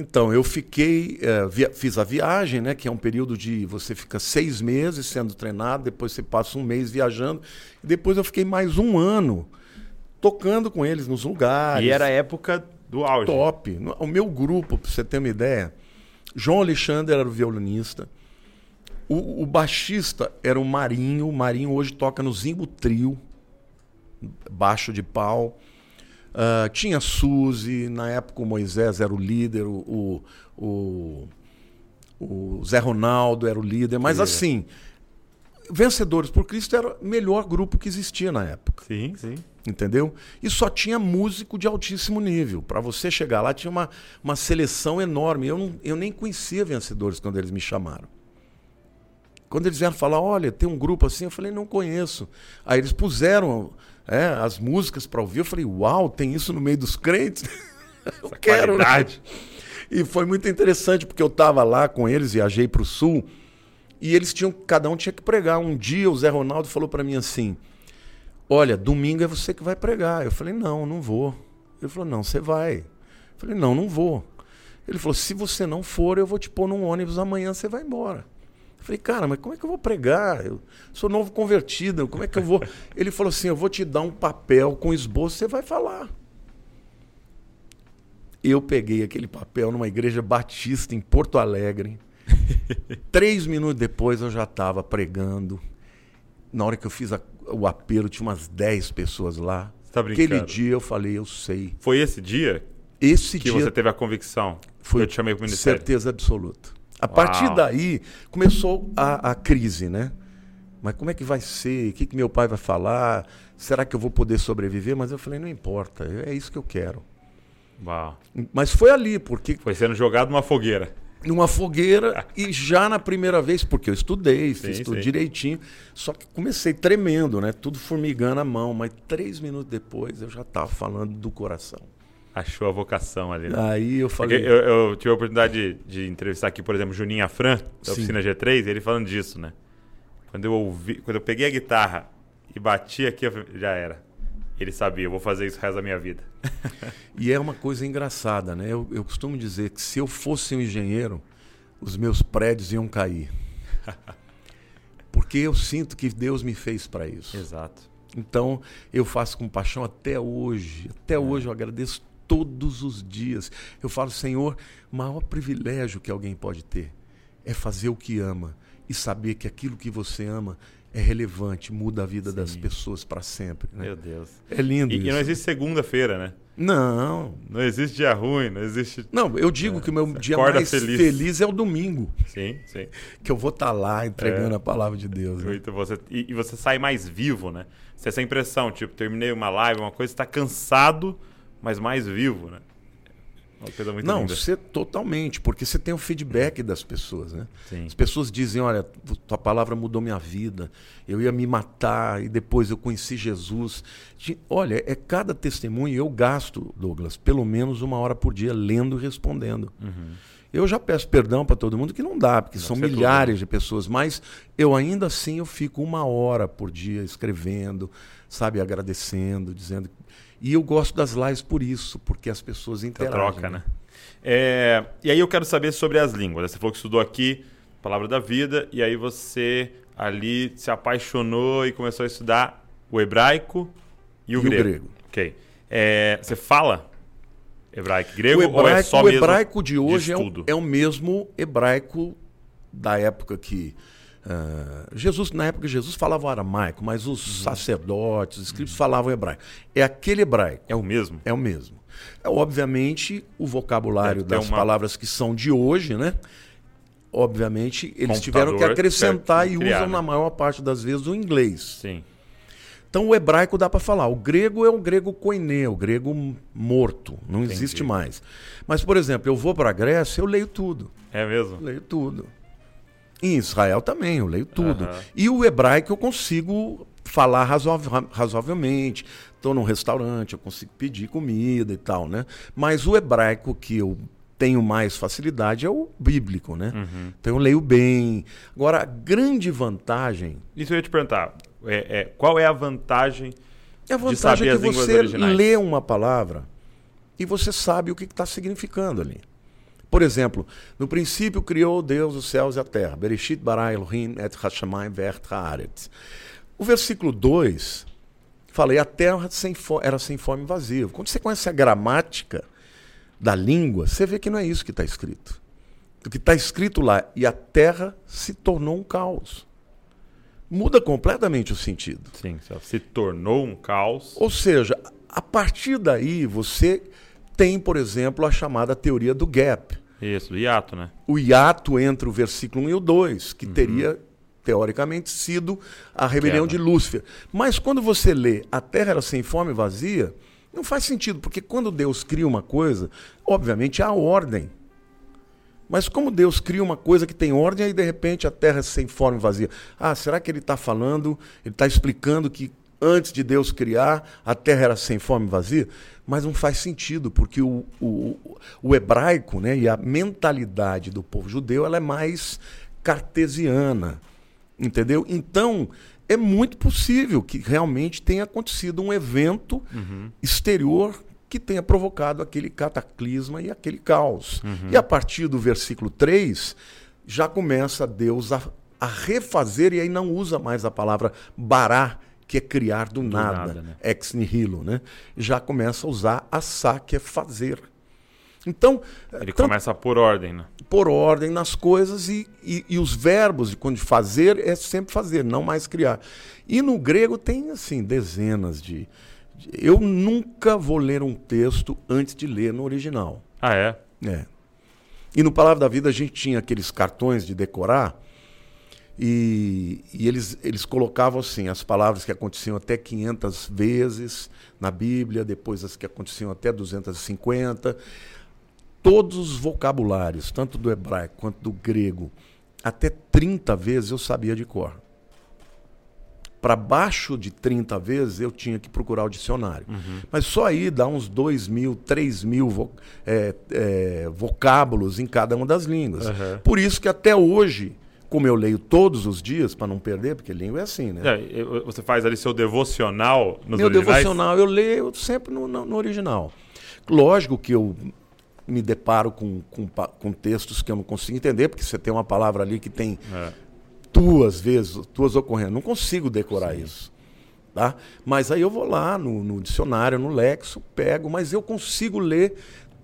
Então, eu fiquei, eh, fiz a viagem, né? Que é um período de você fica seis meses sendo treinado, depois você passa um mês viajando, e depois eu fiquei mais um ano tocando com eles nos lugares. E era a época do auge. top. O meu grupo, para você ter uma ideia, João Alexandre era o violinista, o, o baixista era o Marinho, o Marinho hoje toca no Zimbo Trio, baixo de pau. Uh, tinha Suzy, na época o Moisés era o líder, o, o, o, Zé Ronaldo era o líder, mas assim, Vencedores por Cristo era o melhor grupo que existia na época. Sim, sim. Entendeu? E só tinha músico de altíssimo nível. Para você chegar lá, tinha uma, uma seleção enorme. Eu, não, eu nem conhecia Vencedores quando eles me chamaram. Quando eles vieram falar, olha, tem um grupo assim, eu falei, não conheço. Aí eles puseram é, as músicas para ouvir, eu falei, uau, tem isso no meio dos crentes? <laughs> eu Essa quero. Né? qualidade. E foi muito interessante, porque eu estava lá com eles, viajei para o sul, e eles tinham, cada um tinha que pregar. Um dia o Zé Ronaldo falou para mim assim: Olha, domingo é você que vai pregar. Eu falei: Não, não vou. Ele falou: Não, você vai. Eu falei: Não, não vou. Ele falou: Se você não for, eu vou te pôr num ônibus amanhã, você vai embora. Eu falei: Cara, mas como é que eu vou pregar? Eu sou novo convertido, como é que eu vou? <laughs> Ele falou assim: Eu vou te dar um papel com esboço, você vai falar. Eu peguei aquele papel numa igreja batista em Porto Alegre. <laughs> Três minutos depois eu já estava pregando. Na hora que eu fiz a, o apelo, tinha umas dez pessoas lá. Você tá brincando? Aquele dia eu falei, eu sei. Foi esse dia Esse que dia você teve a convicção? foi eu te chamei pro ministério. certeza absoluta. A partir daí começou a, a crise, né? Mas como é que vai ser? O que, que meu pai vai falar? Será que eu vou poder sobreviver? Mas eu falei, não importa, é isso que eu quero. Uau. Mas foi ali, porque Foi sendo jogado numa fogueira. numa fogueira e já na primeira vez, porque eu estudei, fiz Sim, tudo sim. direitinho, só que comecei tremendo, né? Tudo formigando a mão, mas três minutos depois eu já estava falando do coração. Achou a vocação ali. né? Aí eu Porque falei, eu, eu tive a oportunidade de, de entrevistar aqui, por exemplo, Juninho Afran, da Sim. oficina G3, e ele falando disso, né? Quando eu ouvi, quando eu peguei a guitarra e bati aqui, eu falei, já era. Ele sabia, eu vou fazer isso o resto da minha vida. <laughs> e é uma coisa engraçada, né? Eu, eu costumo dizer que se eu fosse um engenheiro, os meus prédios iam cair. <laughs> Porque eu sinto que Deus me fez para isso. Exato. Então, eu faço com paixão até hoje. Até hoje eu agradeço todos os dias. Eu falo, Senhor, o maior privilégio que alguém pode ter é fazer o que ama e saber que aquilo que você ama é relevante, muda a vida das Sim. pessoas para sempre. né? Meu Deus. É lindo E, e isso. não existe segunda-feira, né? Não, Não existe dia ruim, não existe. não, eu digo que o meu dia mais feliz. feliz. é o domingo, Sim, sim. que eu vou estar lá entregando É. a palavra de Deus. né? Você, e, e você sai mais vivo, né? Você tem essa impressão, tipo, terminei uma live, uma coisa, você tá cansado, mas mais vivo, né? Uma coisa muito Não, linda. você totalmente, porque você tem o feedback das pessoas, né? Sim. As pessoas dizem, olha, tua palavra mudou minha vida, eu ia me matar e depois eu conheci Jesus. Olha, é cada testemunho, eu gasto, Douglas, pelo menos uma hora por dia lendo e respondendo. Eu já peço perdão para todo mundo que não dá, porque são ser tudo, milhares de pessoas, mas eu ainda assim eu fico uma hora por dia escrevendo, sabe, agradecendo, dizendo. E eu gosto das lives por isso, porque as pessoas Essa interagem. troca, né? É, e aí eu quero saber sobre as línguas. Você falou que estudou aqui, Palavra da Vida, e aí você ali se apaixonou e começou a estudar o hebraico e o, E o grego. grego. Ok. É, você fala hebraico grego o ou é hebraico, só o hebraico de hoje é, o, é o mesmo hebraico da época que ah, Jesus, na época Jesus falava aramaico, mas os Uhum. sacerdotes, os escribas falavam hebraico. É aquele hebraico, É o mesmo? é o mesmo. É, obviamente, o vocabulário ter das uma- palavras que são de hoje, né? Obviamente, eles Computador tiveram que acrescentar tiveram e criar, usam né? na maior parte das vezes o inglês. Sim. Então o hebraico dá para falar. O grego é o grego koiné, o grego morto, não Entendi. existe mais. Mas, por exemplo, eu vou para a Grécia, eu leio tudo. É mesmo? Leio tudo. Em Israel também, eu leio tudo. Aham. E o hebraico eu consigo falar razoavelmente. Estou num restaurante, eu consigo pedir comida e tal, né? Mas o hebraico que eu tenho mais facilidade é o bíblico, né? Uhum. Então eu leio bem. Agora, a grande vantagem Isso eu ia te perguntar. É, é, qual é a vantagem? É a de vantagem saber é as que línguas você originais. lê uma palavra e você sabe o que está significando ali. Por exemplo, no princípio criou Deus os céus e a terra. Bereshit bara Elohim et hashamayim ve'et haaretz. O versículo 2 fala, e a terra sem era sem fome e vazio. Quando você conhece a gramática da língua, você vê que não é isso que está escrito. O que está escrito lá, e a terra se tornou um caos. Muda completamente o sentido. Sim, se tornou um caos. Ou seja, a partir daí, você tem, por exemplo, a chamada teoria do gap. Isso, do hiato, né? O hiato entre o versículo 1 e o 2, que uhum. teria, teoricamente, sido a rebelião Queda. de Lúcifer. Mas quando você lê A Terra era sem fome e vazia, não faz sentido, porque quando Deus cria uma coisa, obviamente há ordem. Mas como Deus cria uma coisa que tem ordem, aí de repente a terra é sem forma e vazia. Ah, será que ele está falando, ele está explicando que antes de Deus criar, a terra era sem forma e vazia? Mas não faz sentido, porque o, o, o hebraico né, e a mentalidade do povo judeu ela é mais cartesiana. Entendeu? Então, é muito possível que realmente tenha acontecido um evento uhum. exterior que tenha provocado aquele cataclisma e aquele caos. Uhum. E a partir do versículo 3, já começa Deus a, a, refazer, e aí não usa mais a palavra bará, que é criar do, do nada, nada né? ex nihilo. Né? Já começa a usar assá, que é fazer. Então. Ele começa por ordem, né? Por ordem nas coisas e, e, e, os verbos de quando fazer é sempre fazer, não mais criar. E no grego tem, assim, dezenas de, eu nunca vou ler um texto antes de ler no original. Ah, é? É. E no Palavra da Vida a gente tinha aqueles cartões de decorar e, e, eles, eles colocavam assim as palavras que aconteciam até 500 vezes na Bíblia, depois as que aconteciam até 250. Todos os vocabulários, tanto do hebraico quanto do grego, até 30 vezes eu sabia de cor para baixo de 30 vezes eu tinha que procurar o dicionário. Uhum. Mas só aí dá uns 2 mil, 3 mil vo é, é, vocábulos em cada uma das línguas. Uhum. Por isso que até hoje, como eu leio todos os dias, para não perder, porque língua é assim, né? É, você faz ali seu devocional nos Meu originais? devocional eu leio sempre no, no, no, original. Lógico que eu me deparo com, com, com, textos que eu não consigo entender, porque você tem uma palavra ali que tem é duas vezes, duas ocorrências. Não consigo decorar Sim. isso. Tá? Mas aí eu vou lá no, no, dicionário, no Lexo, pego, mas eu consigo ler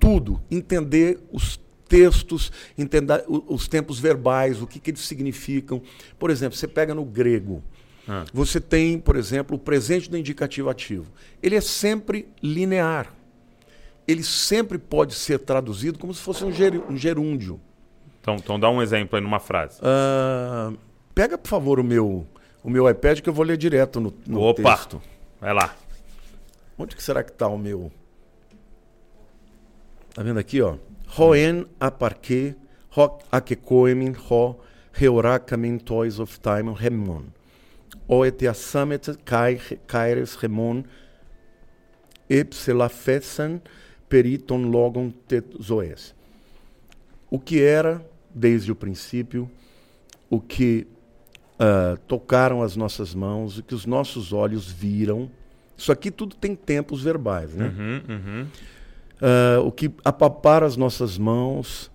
tudo, entender os textos, entender os tempos verbais, o que, que eles significam. Por exemplo, você pega no grego. Ah. Você tem, por exemplo, o presente do indicativo ativo. Ele é sempre linear. Ele sempre pode ser traduzido como se fosse um, ger um gerúndio. Então, então dá um exemplo aí numa frase. Uh, Pega, por favor, o meu, o meu iPad que eu vou ler direto no, no Opa, texto. vai lá. Onde que será que está o meu? Tá vendo aqui, ó? Hoen aparque, ho akekoemin, ho heurakamin toys of time remon. O etiasamet kai kaires remon, epsilafesan periton logon zoes. O que era, desde o princípio, o que uh, tocaram as nossas mãos, o que os nossos olhos viram. Isso aqui tudo tem tempos verbais, né? Uhum, uhum. Uh, o que apaparam as nossas mãos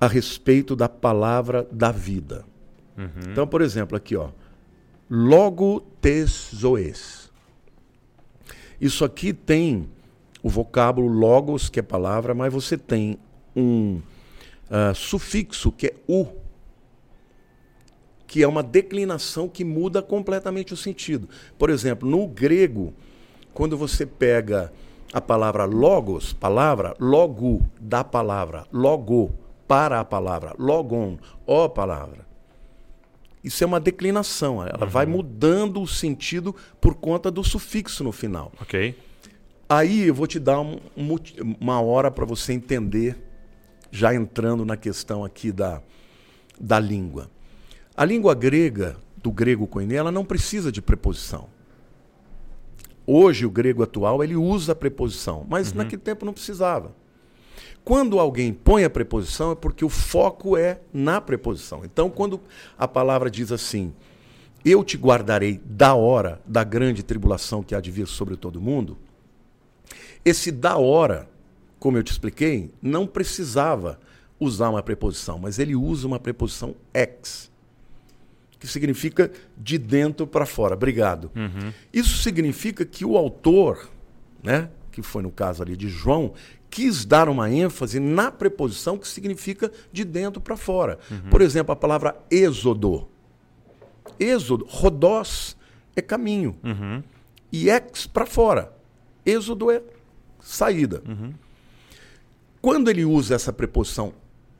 a respeito da palavra da vida. Uhum. Então, por exemplo, aqui, ó. Logo tes zoes. Isso aqui tem o vocábulo logos, que é palavra, mas você tem um uh, sufixo, que é u, que é uma declinação que muda completamente o sentido. Por exemplo, no grego, quando você pega a palavra logos, palavra, logo, da palavra, logo, para a palavra, logon, ó palavra. Isso é uma declinação, ela uhum. vai mudando o sentido por conta do sufixo no final. Ok. Aí eu vou te dar um, uma hora para você entender, já entrando na questão aqui da, da língua. A língua grega, do grego koiné, ela não precisa de preposição. Hoje, o grego atual, ele usa a preposição, mas uhum. naquele tempo não precisava. Quando alguém põe a preposição, é porque o foco é na preposição. Então, quando a palavra diz assim, eu te guardarei da hora da grande tribulação que há de vir sobre todo mundo, esse da hora, como eu te expliquei, não precisava usar uma preposição, mas ele usa uma preposição ex que significa de dentro para fora. Obrigado. Uhum. Isso significa que o autor, né, que foi no caso ali de João, quis dar uma ênfase na preposição que significa de dentro para fora. Uhum. Por exemplo, a palavra êxodo. Êxodo, rodós é caminho. Uhum. E ex para fora. Êxodo é saída. Quando ele usa essa preposição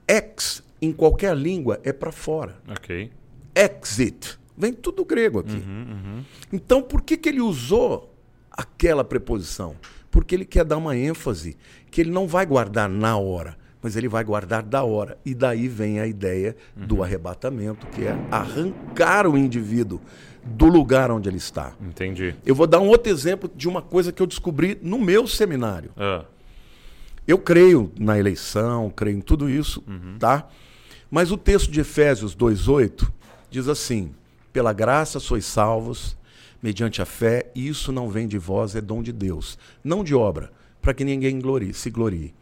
ex, em qualquer língua, é para fora. Ok. Exit. Vem tudo do grego aqui. Então, por que, que ele usou aquela preposição? Porque ele quer dar uma ênfase que ele não vai guardar na hora, mas ele vai guardar da hora. E daí vem a ideia do arrebatamento, que é arrancar o indivíduo do lugar onde ele está. Entendi. Eu vou dar um outro exemplo de uma coisa que eu descobri no meu seminário. Ah, Eu creio na eleição, creio em tudo isso, tá? Mas o texto de Efésios 2:8 diz assim: "Pela graça sois salvos mediante a fé, e isso não vem de vós, é dom de Deus, não de obra, para que ninguém glorie, se glorie."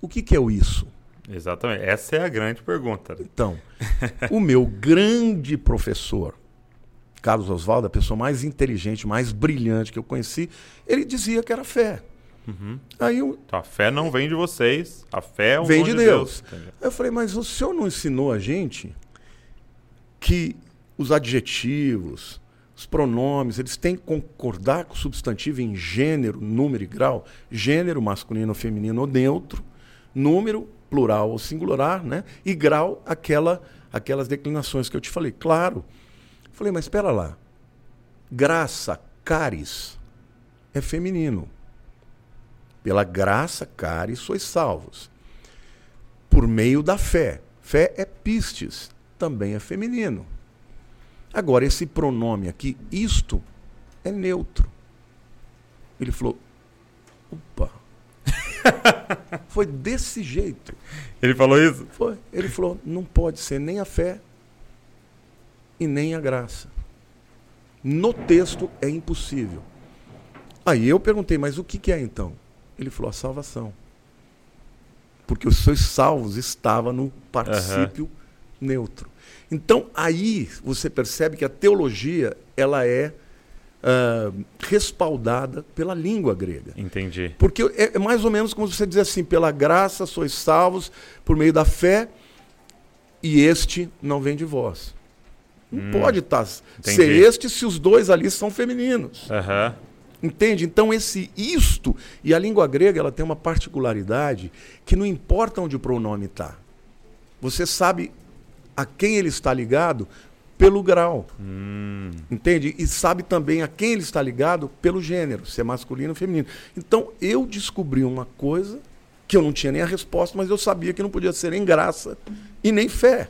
O que que é o isso? exatamente. Essa é a grande pergunta. Então, o meu grande professor, Carlos Oswaldo, a pessoa mais inteligente, mais brilhante que eu conheci, ele dizia que era fé. Aí eu, Então, a fé não vem de vocês, a fé é um vem de Deus. Aí eu falei, mas o senhor não ensinou a gente que os adjetivos, os pronomes, eles têm que concordar com o substantivo em gênero, número e grau? Gênero, masculino ou feminino ou neutro, número, plural ou singular, né? E grau, aquela, aquelas declinações que eu te falei. Claro. Eu falei, mas espera lá. Graça, caris, é feminino. Pela graça, caris, sois salvos por meio da fé. Fé é pistes, também é feminino. Agora, esse pronome aqui, isto, é neutro. Ele falou, opa. <laughs> Foi desse jeito. Ele falou isso? Foi. Ele falou, não pode ser nem a fé e nem a graça. No texto é impossível. Aí eu perguntei, mas o que, que é então? Ele falou, a salvação. Porque os seus salvos estava no particípio neutro. Então aí você percebe que a teologia ela é ah, respaldada pela língua grega. Entendi. Porque é, é mais ou menos como você dizer assim: pela graça sois salvos por meio da fé, e este não vem de vós. Não pode tá, ser este se os dois ali são femininos. Aham. Entende? Então esse isto, e a língua grega ela tem uma particularidade que não importa onde o pronome está. Você sabe a quem ele está ligado pelo grau. Hum, Entende? E sabe também a quem ele está ligado pelo gênero, se é masculino ou feminino. Então eu descobri uma coisa que eu não tinha nem a resposta, mas eu sabia que não podia ser nem graça e nem fé.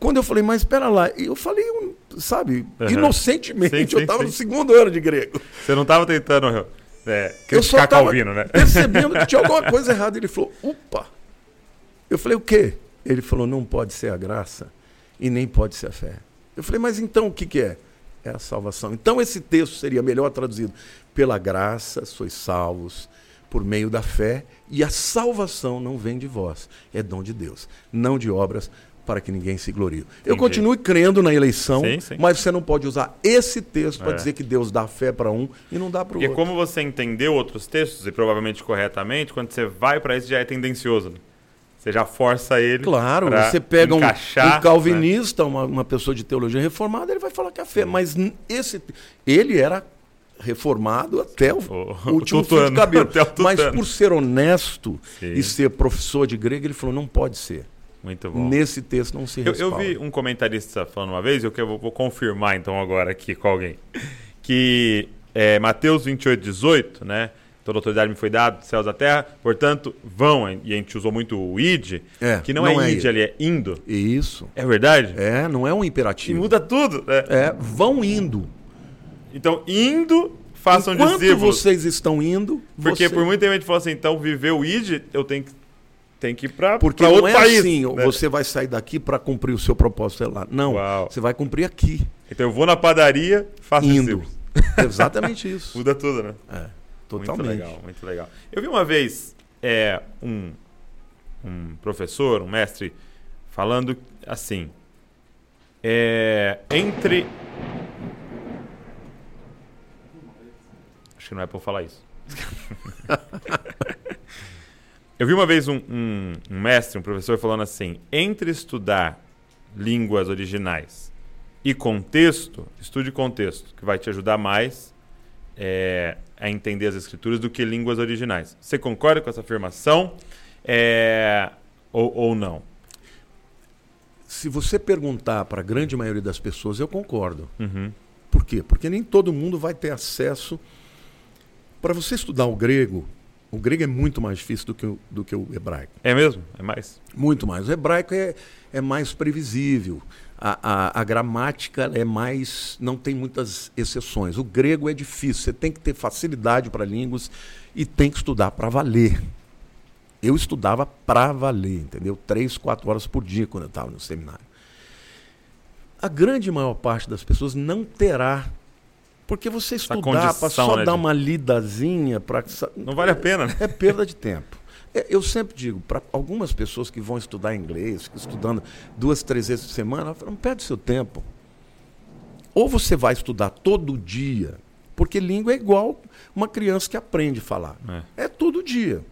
Quando eu falei, mas espera lá, eu falei, um, sabe, Aham. inocentemente, Sim, eu sim, estava sim. no segundo ano de grego. Você não estava tentando é, Eu só criticar Calvino, né? percebendo que tinha alguma <laughs> coisa errada. Ele falou, opa. Eu falei, o quê? Ele falou, não pode ser a graça e nem pode ser a fé. Eu falei, mas então o que, que é? É a salvação. Então esse texto seria melhor traduzido. Pela graça sois salvos por meio da fé e a salvação não vem de vós, é dom de Deus, não de obras para que ninguém se glorie. Eu Entendi. continuo crendo na eleição, Sim, sim. mas você não pode usar esse texto para É. dizer que Deus dá fé para um e não dá para o outro. como você entendeu outros textos, e provavelmente corretamente, quando você vai para esse já é tendencioso. né? Você já força ele. Claro, você pega um, um né? calvinista, uma, uma pessoa de teologia reformada, ele vai falar que é fé. Mas esse, ele era reformado até o, O- último o fio de tutano, <laughs> cabelo. Mas tutano. por ser honesto Sim. e ser professor de grego, ele falou, não pode ser. Muito bom. Nesse texto não se Eu, respalda. eu vi um comentarista falando uma vez, eu, que eu vou, vou confirmar então agora aqui com alguém, que é, Mateus 28, 18, né? Toda autoridade me foi dada, céus da terra, portanto, vão, e a gente usou muito o id, É, que não, não é é id, ali é indo. Isso. É verdade? É, não é um E imperativo. muda tudo, né? É, vão indo. Então, indo, façam Enquanto discípulos. vocês estão indo, Porque você- por muito tempo a gente falou assim, então viver o id, eu tenho que, tenho que ir pra, Porque pra não é país. assim, né? você vai sair daqui para cumprir o seu propósito é lá. Não, Uau. você vai cumprir aqui, Então eu vou na padaria, faço indo. discípulos. <laughs> Exatamente isso. <laughs> Muda tudo, né? É, totalmente. Muito legal, muito legal. Eu vi uma vez é, um, um professor, um mestre, falando assim: é, entre. Acho que não é pra eu falar isso. <laughs> eu vi uma vez um, um- um mestre, um professor, falando assim: entre estudar línguas originais e contexto, estude contexto, que vai te ajudar mais é, a entender as escrituras do que línguas originais. Você concorda com essa afirmação é, ou, ou não? Se você perguntar para a grande maioria das pessoas, eu concordo. Uhum. Por quê? Porque nem todo mundo vai ter acesso. Para você estudar o grego, o grego é muito mais difícil do que o, do que o hebraico. É mesmo? É mais? Muito mais. O hebraico é, é mais previsível. A, a, a, gramática é mais. não tem muitas exceções. O grego é difícil. Você tem que ter facilidade para línguas e tem que estudar para valer. Eu estudava para valer, entendeu? Três, quatro horas por dia quando eu estava no seminário. A grande maior parte das pessoas não terá. Porque você estudar para só né, dar de... uma lidazinha. Pra... Não vale a pena, né? É perda de tempo. É, eu sempre digo, para algumas pessoas que vão estudar inglês, ficam estudando duas, três vezes por semana, falo, não perde seu tempo. Ou você vai estudar todo dia, porque língua é igual uma criança que aprende a falar. É, é todo dia.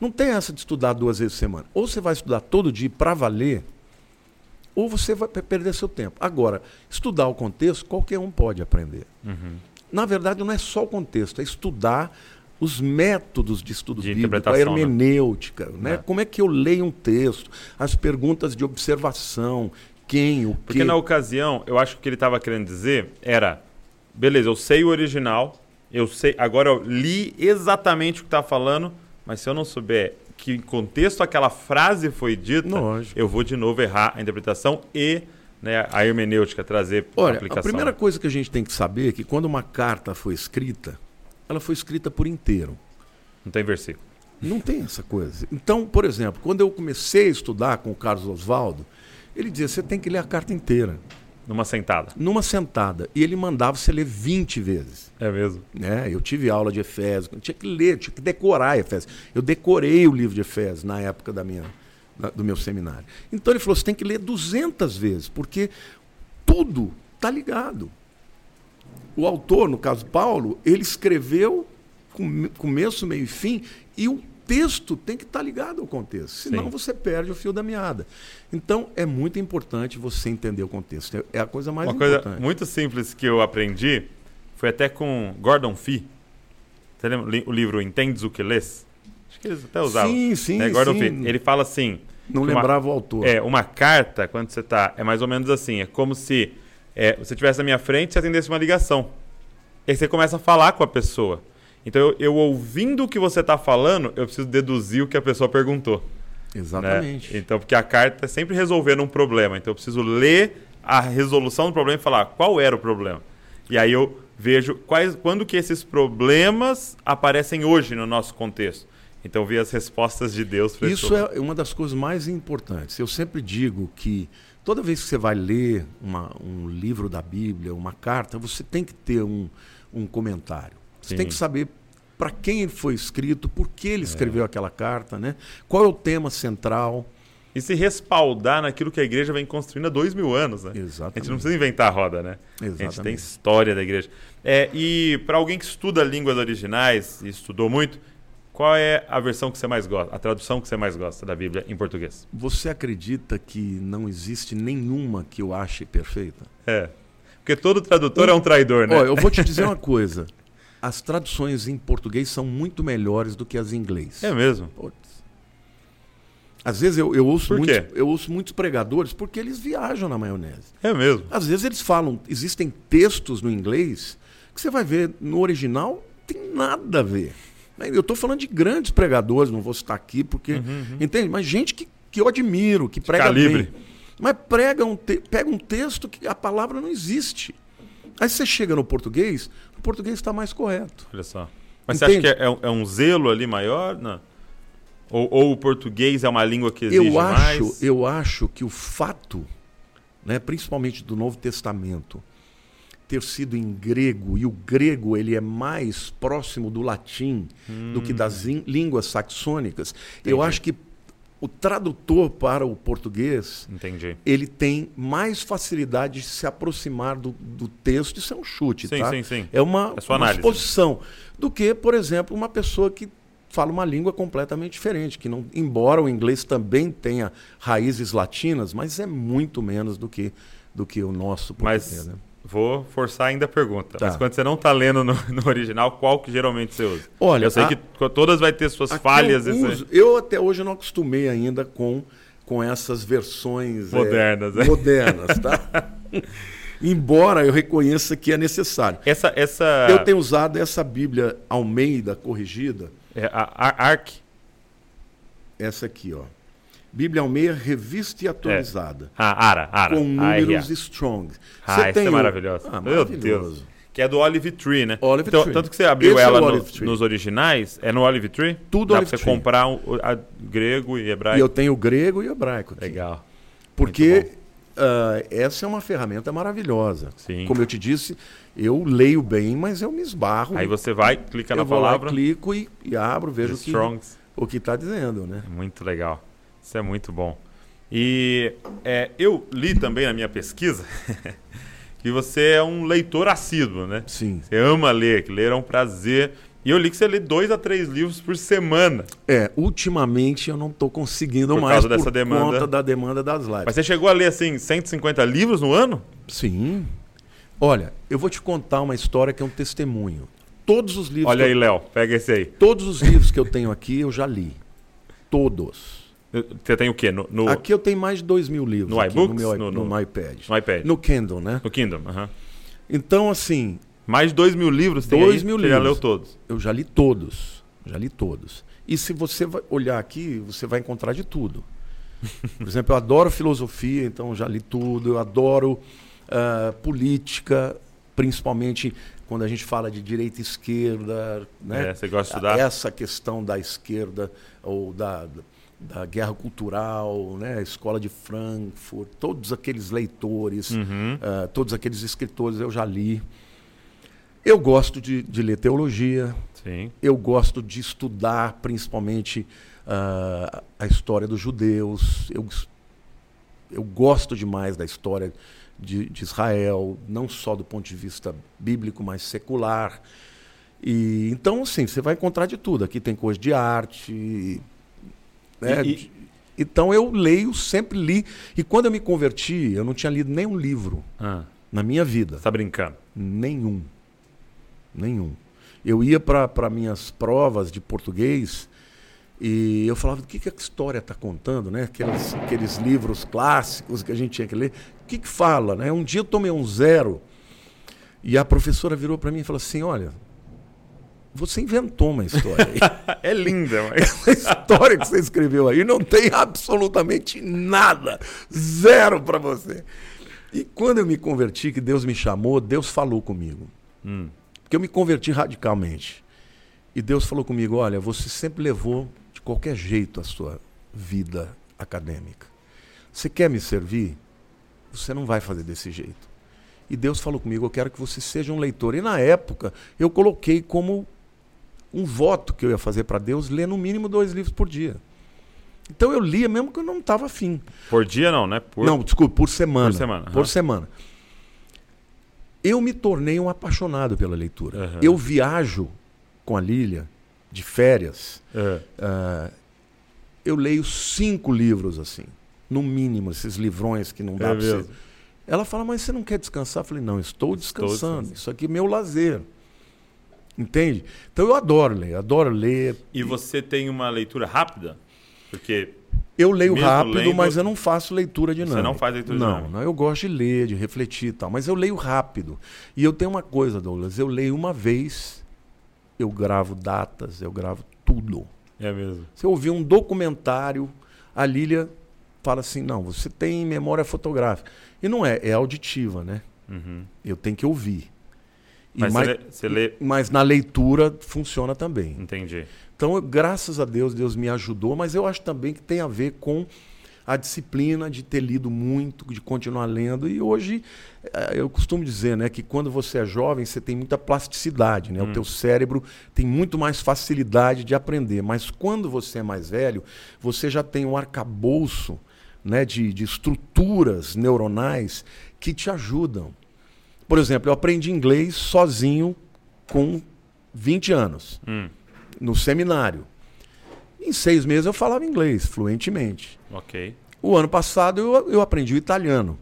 Não tem essa de estudar duas vezes por semana. Ou você vai estudar todo dia para valer, ou você vai perder seu tempo. Agora, estudar o contexto, qualquer um pode aprender. Uhum. Na verdade, não é só o contexto, é estudar os métodos de estudo de bíblico, a hermenêutica, né? né? É. Como é que eu leio um texto, as perguntas de observação, quem, o Porque que. na ocasião, eu acho que o que ele estava querendo dizer era, beleza, eu sei o original, eu sei, agora eu li exatamente o que está falando, mas se eu não souber que contexto aquela frase foi dita, Lógico. eu vou de novo errar a interpretação e né, a hermenêutica trazer Olha, aplicação. a primeira coisa que a gente tem que saber é que quando uma carta foi escrita, ela foi escrita por inteiro. Não tem versículo. Não tem essa coisa. Então, por exemplo, quando eu comecei a estudar com o Carlos Oswaldo, ele dizia: você tem que ler a carta inteira. Numa sentada. Numa sentada. E ele mandava você ler 20 vezes. É mesmo. Né? Eu tive aula de Efésios, tinha que ler, tinha que decorar Efésios. Eu decorei o livro de Efésios na época da minha, da, do meu seminário. Então ele falou: você tem que ler 200 vezes, porque tudo está ligado. O autor, no caso Paulo, ele escreveu com começo, meio e fim, e o texto tem que estar tá ligado ao contexto, senão Sim. você perde o fio da meada. Então é muito importante você entender o contexto. É a coisa mais Uma importante. coisa muito simples que eu aprendi foi até com Gordon Fee. Você lembra o livro Entendes o que lês? Acho que eles até usavam. Sim, sim, é, Gordon sim. Fee. Ele fala assim. Não que uma- lembrava o autor. É, uma carta, quando você tá. É mais ou menos assim. É como se é, você estivesse na minha frente e você atendesse uma ligação. E aí você começa a falar com a pessoa. Então, eu, eu ouvindo o que você está falando, eu preciso deduzir o que a pessoa perguntou. né? Exatamente. Então, porque a carta é sempre resolvendo um problema. Então, eu preciso ler a resolução do problema e falar qual era o problema. E aí eu vejo quais, quando que esses problemas aparecem hoje no nosso contexto. Então, vi as respostas de Deus Isso é uma das coisas mais importantes. Eu sempre digo que toda vez que você vai ler uma- um livro da Bíblia, uma carta, você tem que ter um, um comentário. Você Sim. tem que saber para quem ele foi escrito, por que É. ele escreveu aquela carta, né? qual é o tema central. E se respaldar naquilo que a igreja vem construindo há dois mil anos, né? A gente Exatamente. não precisa inventar a roda, né? A gente tem Exatamente. história da igreja. É, e para alguém que estuda línguas originais e estudou muito, qual é a versão que você mais gosta, a tradução que você mais gosta da Bíblia em português? Você acredita que não existe nenhuma que eu ache perfeita? É. Porque todo tradutor é um traidor, né? Ó, eu vou te dizer uma coisa. As traduções em português são muito melhores do que as em inglês. É mesmo. Putz. Às vezes eu, eu, ouço muitos, eu ouço muitos pregadores porque eles viajam na maionese. É mesmo. Às vezes eles falam, existem textos no inglês que você vai ver no original, tem nada a ver. Né? Eu estou falando de grandes pregadores, não vou citar aqui, porque. Entende? Mas gente que, que eu admiro, que prega calibre. bem. Mas prega um te- pega um texto que a palavra não existe. Aí você chega no português, o português está mais correto. Olha só. Mas você acha que Entende? é, é um- é um zelo ali maior? Não. Ou, ou o português é uma língua que exige eu acho, mais? eu acho que o fato, né, principalmente do Novo Testamento, ter sido em grego e o grego ele é mais próximo do latim do que das Hum. lí- línguas saxônicas, eu acho que o tradutor para o português Entendi. ele tem mais facilidade de se aproximar do, do texto, isso é um chute, Sim, tá? sim, sim. É uma, É uma análise. suposição. Do que, por exemplo, uma pessoa que fala uma língua completamente diferente, que não, embora o inglês também tenha raízes latinas, mas é muito menos do que do que o nosso português. Mas né? Vou forçar ainda a pergunta. Tá. Mas quando você não está lendo no, <laughs> no original, qual que geralmente você usa? Olha, eu sei a- que todas vai ter suas falhas. Eu, uso- eu até hoje não acostumei ainda com, com essas versões é, Modernas, né? modernas, tá? <laughs> Embora eu reconheça que é necessário. Essa, essa Eu tenho usado essa Bíblia Almeida corrigida, é, a, a Arc. essa aqui, ó. Bíblia Almeida revista e atualizada. A Ara, Ara. Com números strong. Ah, Você é o- maravilhosa. Ah, Meu Deus. maravilhoso. Que é do Olive Tree, né? Olive Então, Tree. Tanto que você abriu Esse é ela o no- nos originais, é no Olive Tree? Tudo Dá Olive pra você Tree. comprar o, a grego e hebraico. E eu tenho o grego e hebraico aqui. Legal. Porque ah, essa é uma ferramenta maravilhosa. Sim. Como eu te disse, eu leio bem, mas eu me esbarro. Aí você vai, clica eu na vou lá, palavra. clico e, e abro, vejo o que Strongs. o que está dizendo, né? É muito legal. Isso é muito bom. E é, eu li também na minha pesquisa <laughs> que você é um leitor assíduo, né? Sim. Você ama ler, que ler é um prazer. E eu li que você lê dois a três livros por semana. É, ultimamente eu não estou conseguindo Por mais causa dessa por demanda. conta da demanda das lives. Mas você chegou a ler, assim, 150 livros no ano? Sim. Olha, eu vou te contar uma história que é um testemunho. Todos os livros, Olha aí, eu, Léo, pega esse aí. todos os livros que eu tenho aqui eu já li. Todos. Você tem o quê? No, no, Aqui eu tenho mais de dois mil livros No aqui, iBooks? no, meu, No- no, iPad. no iPad? No Kindle, né? No Kingdom. aham. Então, assim, Mais de 2 mil livros tem Dois aí, mil você já livros. leu todos. eu já li todos. Já li todos. E se você olhar aqui, você vai encontrar de tudo. <laughs> Por exemplo, eu adoro filosofia, então já li tudo. Eu adoro ah, política, principalmente quando a gente fala de direita e esquerda. Né? É, você gosta de estudar? Essa questão da esquerda ou da, da guerra cultural, né? a escola de Frankfurt, todos aqueles leitores, Uhum. ah, todos aqueles escritores eu já li. Eu gosto de, de ler teologia, Sim. eu gosto de estudar principalmente ah, a história dos judeus. Eu, eu gosto demais da história de, de Israel, não só do ponto de vista bíblico, mas secular. E então, assim, você vai encontrar de tudo. Aqui tem coisa de arte. Né? E- Então eu leio, sempre li. E quando eu me converti, eu não tinha lido nenhum livro Ah, na minha vida. você tá brincando. Nenhum. Nenhum. Eu ia para minhas provas de português e eu falava, o que, que a história está contando, né? Aqueles, aqueles livros clássicos que a gente tinha que ler. O que, que fala, né? Um dia eu tomei um zero e a professora virou para mim e falou assim, olha, você inventou uma história aí. <laughs> É linda, mas... <laughs> A história que você escreveu aí não tem absolutamente nada. Zero para você. E quando eu me converti, que Deus me chamou, Deus falou comigo. Hum. Porque eu me converti radicalmente. E Deus falou comigo: olha, você sempre levou de qualquer jeito a sua vida acadêmica. Você quer me servir? Você não vai fazer desse jeito. E Deus falou comigo: eu quero que você seja um leitor. E na época, eu coloquei como um voto que eu ia fazer para Deus ler no mínimo dois livros por dia. Então eu lia mesmo que eu não estava afim. Por dia não, né? Por... Não, desculpa, por semana. Por semana, Por aham. semana. Eu me tornei um apaixonado pela leitura. Aham. Eu viajo com a Lília de férias. É. ah, eu leio cinco livros assim, no mínimo, esses livrões que não dá É para você. Ela fala, mas você não quer descansar? Eu falei, não, estou descansando. descansando. Isso aqui é meu lazer. Entende? Então eu adoro ler, adoro ler. E você tem uma leitura rápida? Porque Eu leio rápido, lendo, mas eu não faço leitura dinâmica. não faz leitura não, dinâmica. Não, eu gosto de ler, de refletir e tal, mas eu leio rápido. E eu tenho uma coisa, Douglas, eu leio uma vez, eu gravo datas, eu gravo tudo. é mesmo. Se eu ouvir um documentário, a Lília fala assim, não, você tem memória fotográfica. E não é, é auditiva, né? Uhum. Eu tenho que ouvir. Mas mais- você, lê, você lê... mas na leitura funciona também. Entendi. Então, eu- graças a Deus, Deus me ajudou, mas eu acho também que tem a ver com a disciplina de ter lido muito, de continuar lendo. E hoje, eh, eu costumo dizer né, que quando você é jovem, você tem muita plasticidade. Né? O teu cérebro tem muito mais facilidade de aprender. Mas quando você é mais velho, você já tem um arcabouço né, de, de estruturas neuronais que te ajudam. Por exemplo, eu aprendi inglês sozinho com 20 anos Hum, no seminário. Em seis meses eu falava inglês fluentemente. ok. O ano passado eu, eu aprendi o italiano.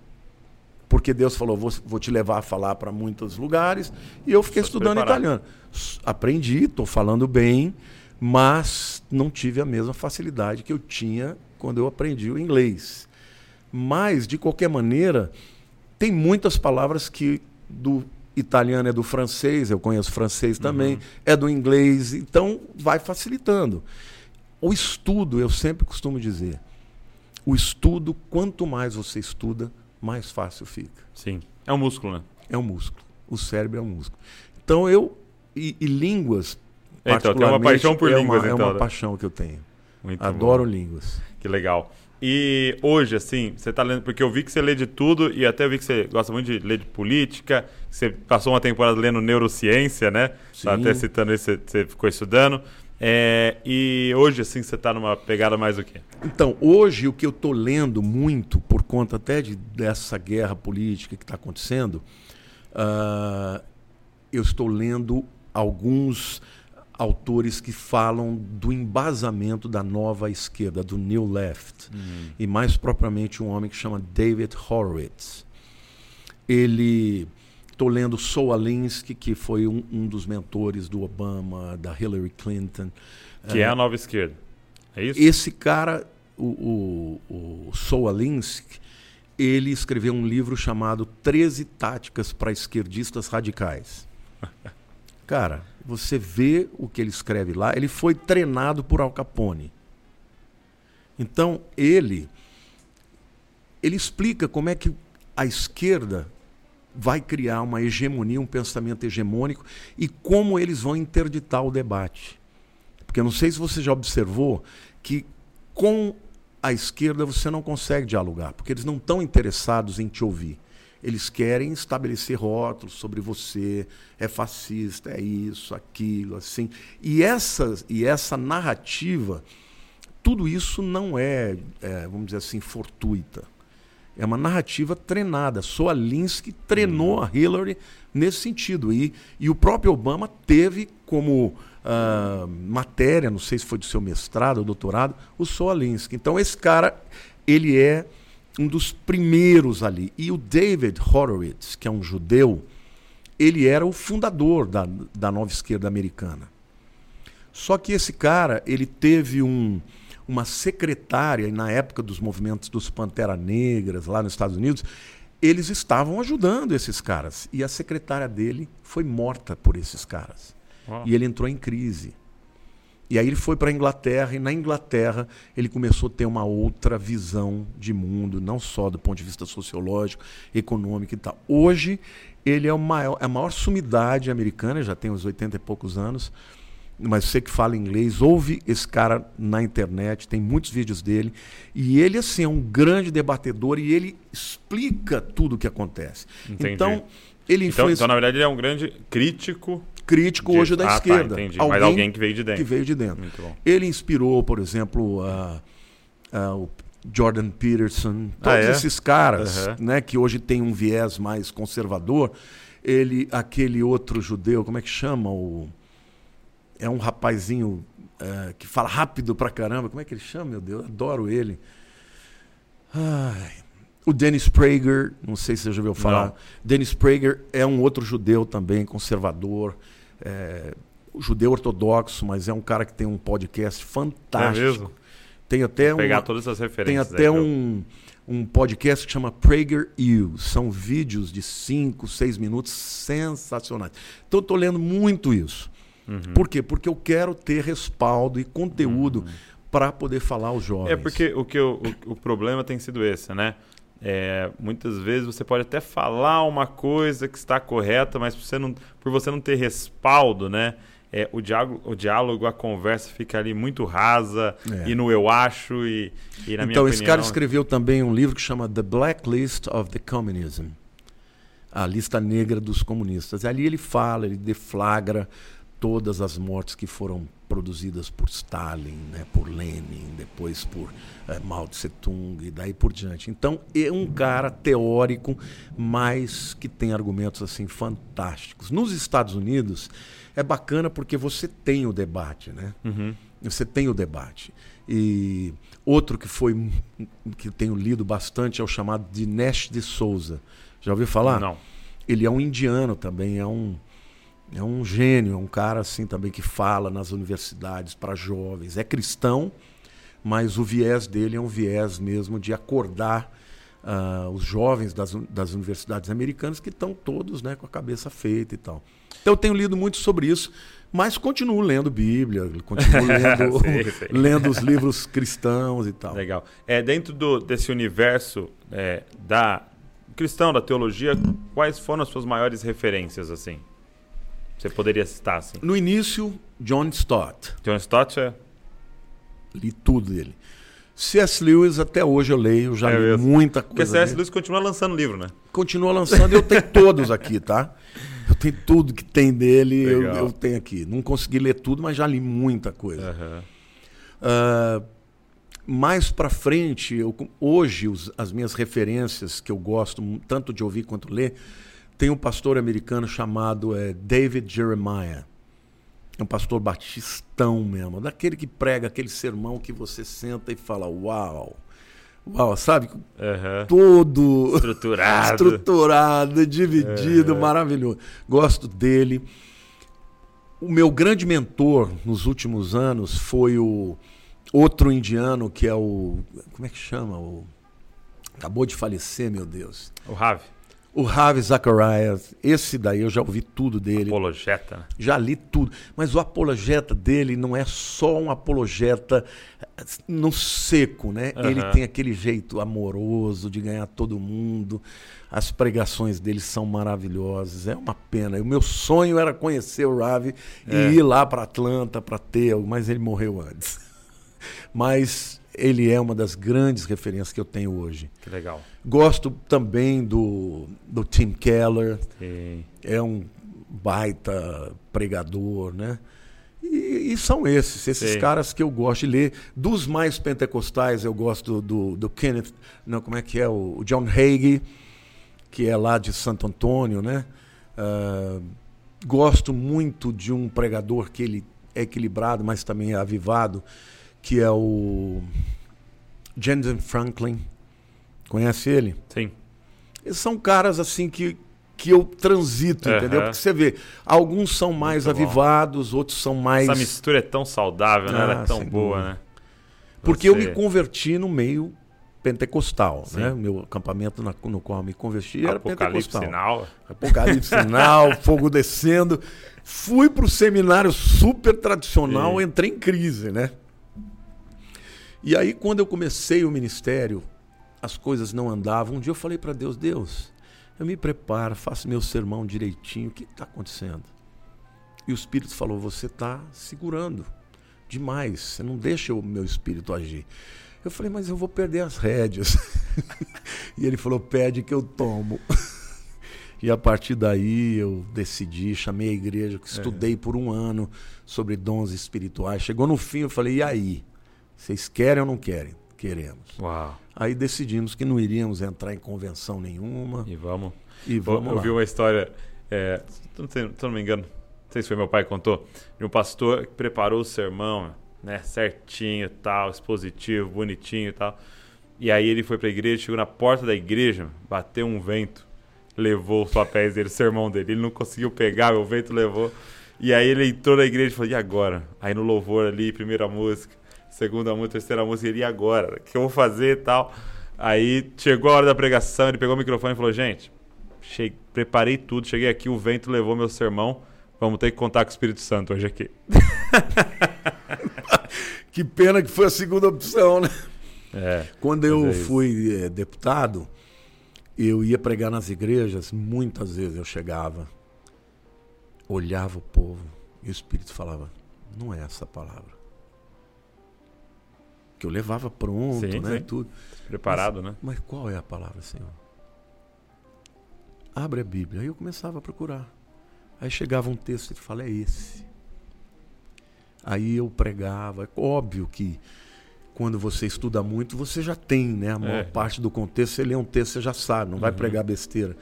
porque Deus falou, vou, vou te levar a falar para muitos lugares, e eu fiquei Só estudando italiano. Aprendi, estou falando bem, mas não tive a mesma facilidade que eu tinha quando eu aprendi o inglês. Mas, de qualquer maneira, tem muitas palavras que do italiano é do francês, eu conheço francês também, é do inglês, então vai facilitando. O estudo, eu sempre costumo dizer, o estudo, quanto mais você estuda, mais fácil fica. Sim. É um músculo, né? É um músculo. O cérebro é um músculo. Então eu. E, e línguas. Então, tem uma paixão por é línguas, uma, É então, uma né? paixão que eu tenho. Muito Adoro bom. línguas. Que legal. E hoje, assim, você tá lendo, porque eu vi que você lê de tudo e até vi que você gosta muito de ler de política, você passou uma temporada lendo neurociência, né? Tá Sim. até citando isso, você, ficou estudando. É, e hoje, assim, você tá numa pegada mais o quê? Então, hoje o que eu estou lendo muito, por conta até de, dessa guerra política que está acontecendo, ah, eu estou lendo alguns autores que falam do embasamento da nova esquerda, do New Left, e mais propriamente um homem que chama David Horowitz. Ele estou lendo Saul Alinsky, que foi um, um dos mentores do Obama, da Hillary Clinton. Que é a nova esquerda. É isso? Esse cara, o, o, o ele escreveu um livro chamado 13 Táticas para Esquerdistas Radicais. <laughs> Cara, você vê o que ele escreve lá, ele foi treinado por Al Capone. Então, ele ele explica como é que a esquerda vai criar uma hegemonia, um pensamento hegemônico e como eles vão interditar o debate. Porque eu não sei se você já observou que com a esquerda você não consegue dialogar, porque eles não estão interessados em te ouvir. Eles querem estabelecer rótulos sobre você, é fascista, é isso, aquilo, assim. E essa, e essa narrativa, tudo isso não é, é, vamos dizer assim, fortuita. É uma narrativa treinada. Soalinsky treinou a Hillary nesse sentido. E, e o próprio Obama teve como ah, matéria, não sei se foi do seu mestrado ou doutorado, o Soalinsky. Então esse cara, ele é um dos primeiros ali. E o David Horowitz, que é um judeu, ele era o fundador da, da nova esquerda americana. Só que esse cara, ele teve um, uma secretária, e na época dos movimentos dos Pantera Negras, lá nos Estados Unidos, eles estavam ajudando esses caras. E a secretária dele foi morta por esses caras. Uau. E ele entrou em crise. E aí ele foi para a Inglaterra, e na Inglaterra ele começou a ter uma outra visão de mundo, não só do ponto de vista sociológico, econômico e tal. Hoje ele é maior, a maior sumidade americana, já tem uns 80 e poucos anos, mas você que fala inglês, ouve esse cara na internet, tem muitos vídeos dele, e ele assim é um grande debatedor e ele explica tudo o que acontece. Entendi. Então, ele Então, influencia então, na verdade, ele é um grande crítico crítico de- hoje da Ah, tá, esquerda. entendi. Mas alguém que veio de dentro. que veio de dentro. Ele inspirou, por exemplo, a- a- o Jordan Peterson, Ah, todos é? esses caras, Aham. né, que hoje tem um viés mais conservador. Ele, aquele outro judeu, como é que chama o é um rapazinho é, que fala rápido pra caramba. Como é que ele chama, meu Deus? Adoro ele. Ai, o Dennis Prager, não sei se você já ouviu falar. Não. Dennis Prager é um outro judeu também, conservador, é, judeu ortodoxo, mas é um cara que tem um podcast É fantástico. mesmo? Tem até, Pegar uma, todas tem referências. até aí, um, um podcast que chama Prager U. São vídeos de 5, 6 minutos sensacionais. Então eu estou lendo muito isso. Uhum. Por quê? Porque eu quero ter respaldo e conteúdo para poder falar aos jovens. É porque o, que eu- o, o problema tem sido esse, né? É, muitas vezes você pode até falar uma coisa que está correta, mas por você não, por você não ter respaldo, né? É, o, diálogo, o diálogo, a conversa fica ali muito rasa É. e no eu acho e, e na minha então, esse cara escreveu também um livro que chama The Blacklist of the Communism a lista negra dos comunistas. Ali ele fala, ele deflagra todas as mortes que foram produzidas por Stalin, né, por Lenin, depois por eh, Mao Tse Tung e daí por diante. Então é um cara teórico, mas que tem argumentos assim fantásticos. Nos Estados Unidos é bacana porque você tem o debate, né? Uhum. Você tem o debate. E outro que foi que tenho lido bastante é o chamado de Nash de Souza, Já ouviu falar? Não. Ele é um indiano também, é um é um gênio, é um cara assim também que fala nas universidades para jovens. É cristão, mas o viés dele é um viés mesmo de acordar uh, os jovens das, das universidades americanas que estão todos né, com a cabeça feita e tal. Então eu tenho lido muito sobre isso, mas continuo lendo Bíblia, continuo <laughs> lendo, sei, sei. lendo os livros cristãos e tal. Legal. É dentro do, desse universo é, da cristão, da teologia, quais foram as suas maiores referências assim? Você poderia citar, assim? No início, John Stott. John Stott é? Li tudo dele. C.S. Lewis, até hoje eu leio, já é li mesmo. muita coisa. Porque C.S. Lewis continua lançando livro, né? Continua lançando, eu tenho todos aqui, tá? Eu tenho tudo que tem dele, eu, eu, tenho aqui. Não consegui ler tudo, mas já li muita coisa. Uhum. Uh, mais para frente, eu, hoje, os, as minhas referências que eu gosto tanto de ouvir quanto ler tem um pastor americano chamado é, David Jeremiah. É um pastor batistão mesmo, daquele que prega aquele sermão que você senta e fala, uau. Uau, sabe? Uhum. Todo estruturado, estruturado dividido, uhum. maravilhoso. Gosto dele. O meu grande mentor nos últimos anos foi o outro indiano que é o como é que chama o acabou de falecer, meu Deus. O Ravi. O Ravi Zacharias, esse daí eu já ouvi tudo dele. Apologeta. Já li tudo. Mas o apologeta dele não é só um apologeta no seco, né? Uhum. Ele tem aquele jeito amoroso de ganhar todo mundo. As pregações dele são maravilhosas. É uma pena. O meu sonho era conhecer o Ravi é. e ir lá para Atlanta para ter, mas ele morreu antes. <laughs> Mas ele é uma das grandes referências que eu tenho hoje. Que legal. Gosto também do, do Tim Keller. Sim. É um baita pregador, né? E, e são esses, esses Sim. caras que eu gosto de ler. Dos mais pentecostais, eu gosto do, do Kenneth, não, como é que é? O, John Hagee, que é lá de Santo Antônio, né? Uh, gosto muito de um pregador que ele é equilibrado, mas também é avivado, que é o Jensen Franklin. Conhece ele? Sim. Eles são caras assim que, que eu transito, uhum. entendeu? Porque você vê, alguns são mais Muito avivados, bom. outros são mais. Essa mistura é tão saudável, né? Ela é ah, tão boa, dúvida. né? Porque você... eu me converti no meio pentecostal, Sim. né? Meu acampamento na, no qual eu me converti era Apocalipse pentecostal. Sinal. Apocalipse <laughs> sinal, fogo descendo. Fui para o seminário super tradicional, entrei em crise, né? E aí, quando eu comecei o ministério, as coisas não andavam. Um dia eu falei para Deus: Deus, eu me preparo, faço meu sermão direitinho, o que está acontecendo? E o Espírito falou: Você está segurando demais, você não deixa o meu espírito agir. Eu falei, mas eu vou perder as rédeas. <laughs> e ele falou: pede que eu tomo. <laughs> e a partir daí eu decidi, chamei a igreja, que estudei é. por um ano sobre dons espirituais. Chegou no fim, eu falei: e aí? Vocês querem ou não querem? Queremos. Uau. Aí decidimos que não iríamos entrar em convenção nenhuma. E vamos. E vamos eu, eu vi uma história, é, se não me engano, não sei se foi meu pai que contou, de um pastor que preparou o sermão, né, certinho, tal, expositivo, bonitinho e tal. E aí ele foi para a igreja, chegou na porta da igreja, bateu um vento, levou os papéis dele, o sermão dele. Ele não conseguiu pegar, o vento levou. E aí ele entrou na igreja e falou: "E agora?" Aí no louvor ali, primeira música, segunda música, terceira música, ele, e agora? O que eu vou fazer e tal? Aí chegou a hora da pregação, ele pegou o microfone e falou: Gente, cheguei, preparei tudo, cheguei aqui, o vento levou meu sermão. Vamos ter que contar com o Espírito Santo hoje aqui. <laughs> que pena que foi a segunda opção, né? É, Quando eu é fui é, deputado, eu ia pregar nas igrejas, muitas vezes eu chegava, olhava o povo e o Espírito falava: Não é essa palavra que eu levava pronto, sim, né? Sim. Tudo. Preparado, mas, né? Mas qual é a palavra, Senhor? Abre a Bíblia. Aí eu começava a procurar. Aí chegava um texto e fala, é esse. Aí eu pregava. Óbvio que quando você estuda muito, você já tem, né? A maior é. parte do contexto, você lê um texto, você já sabe, não vai uhum. pregar besteira.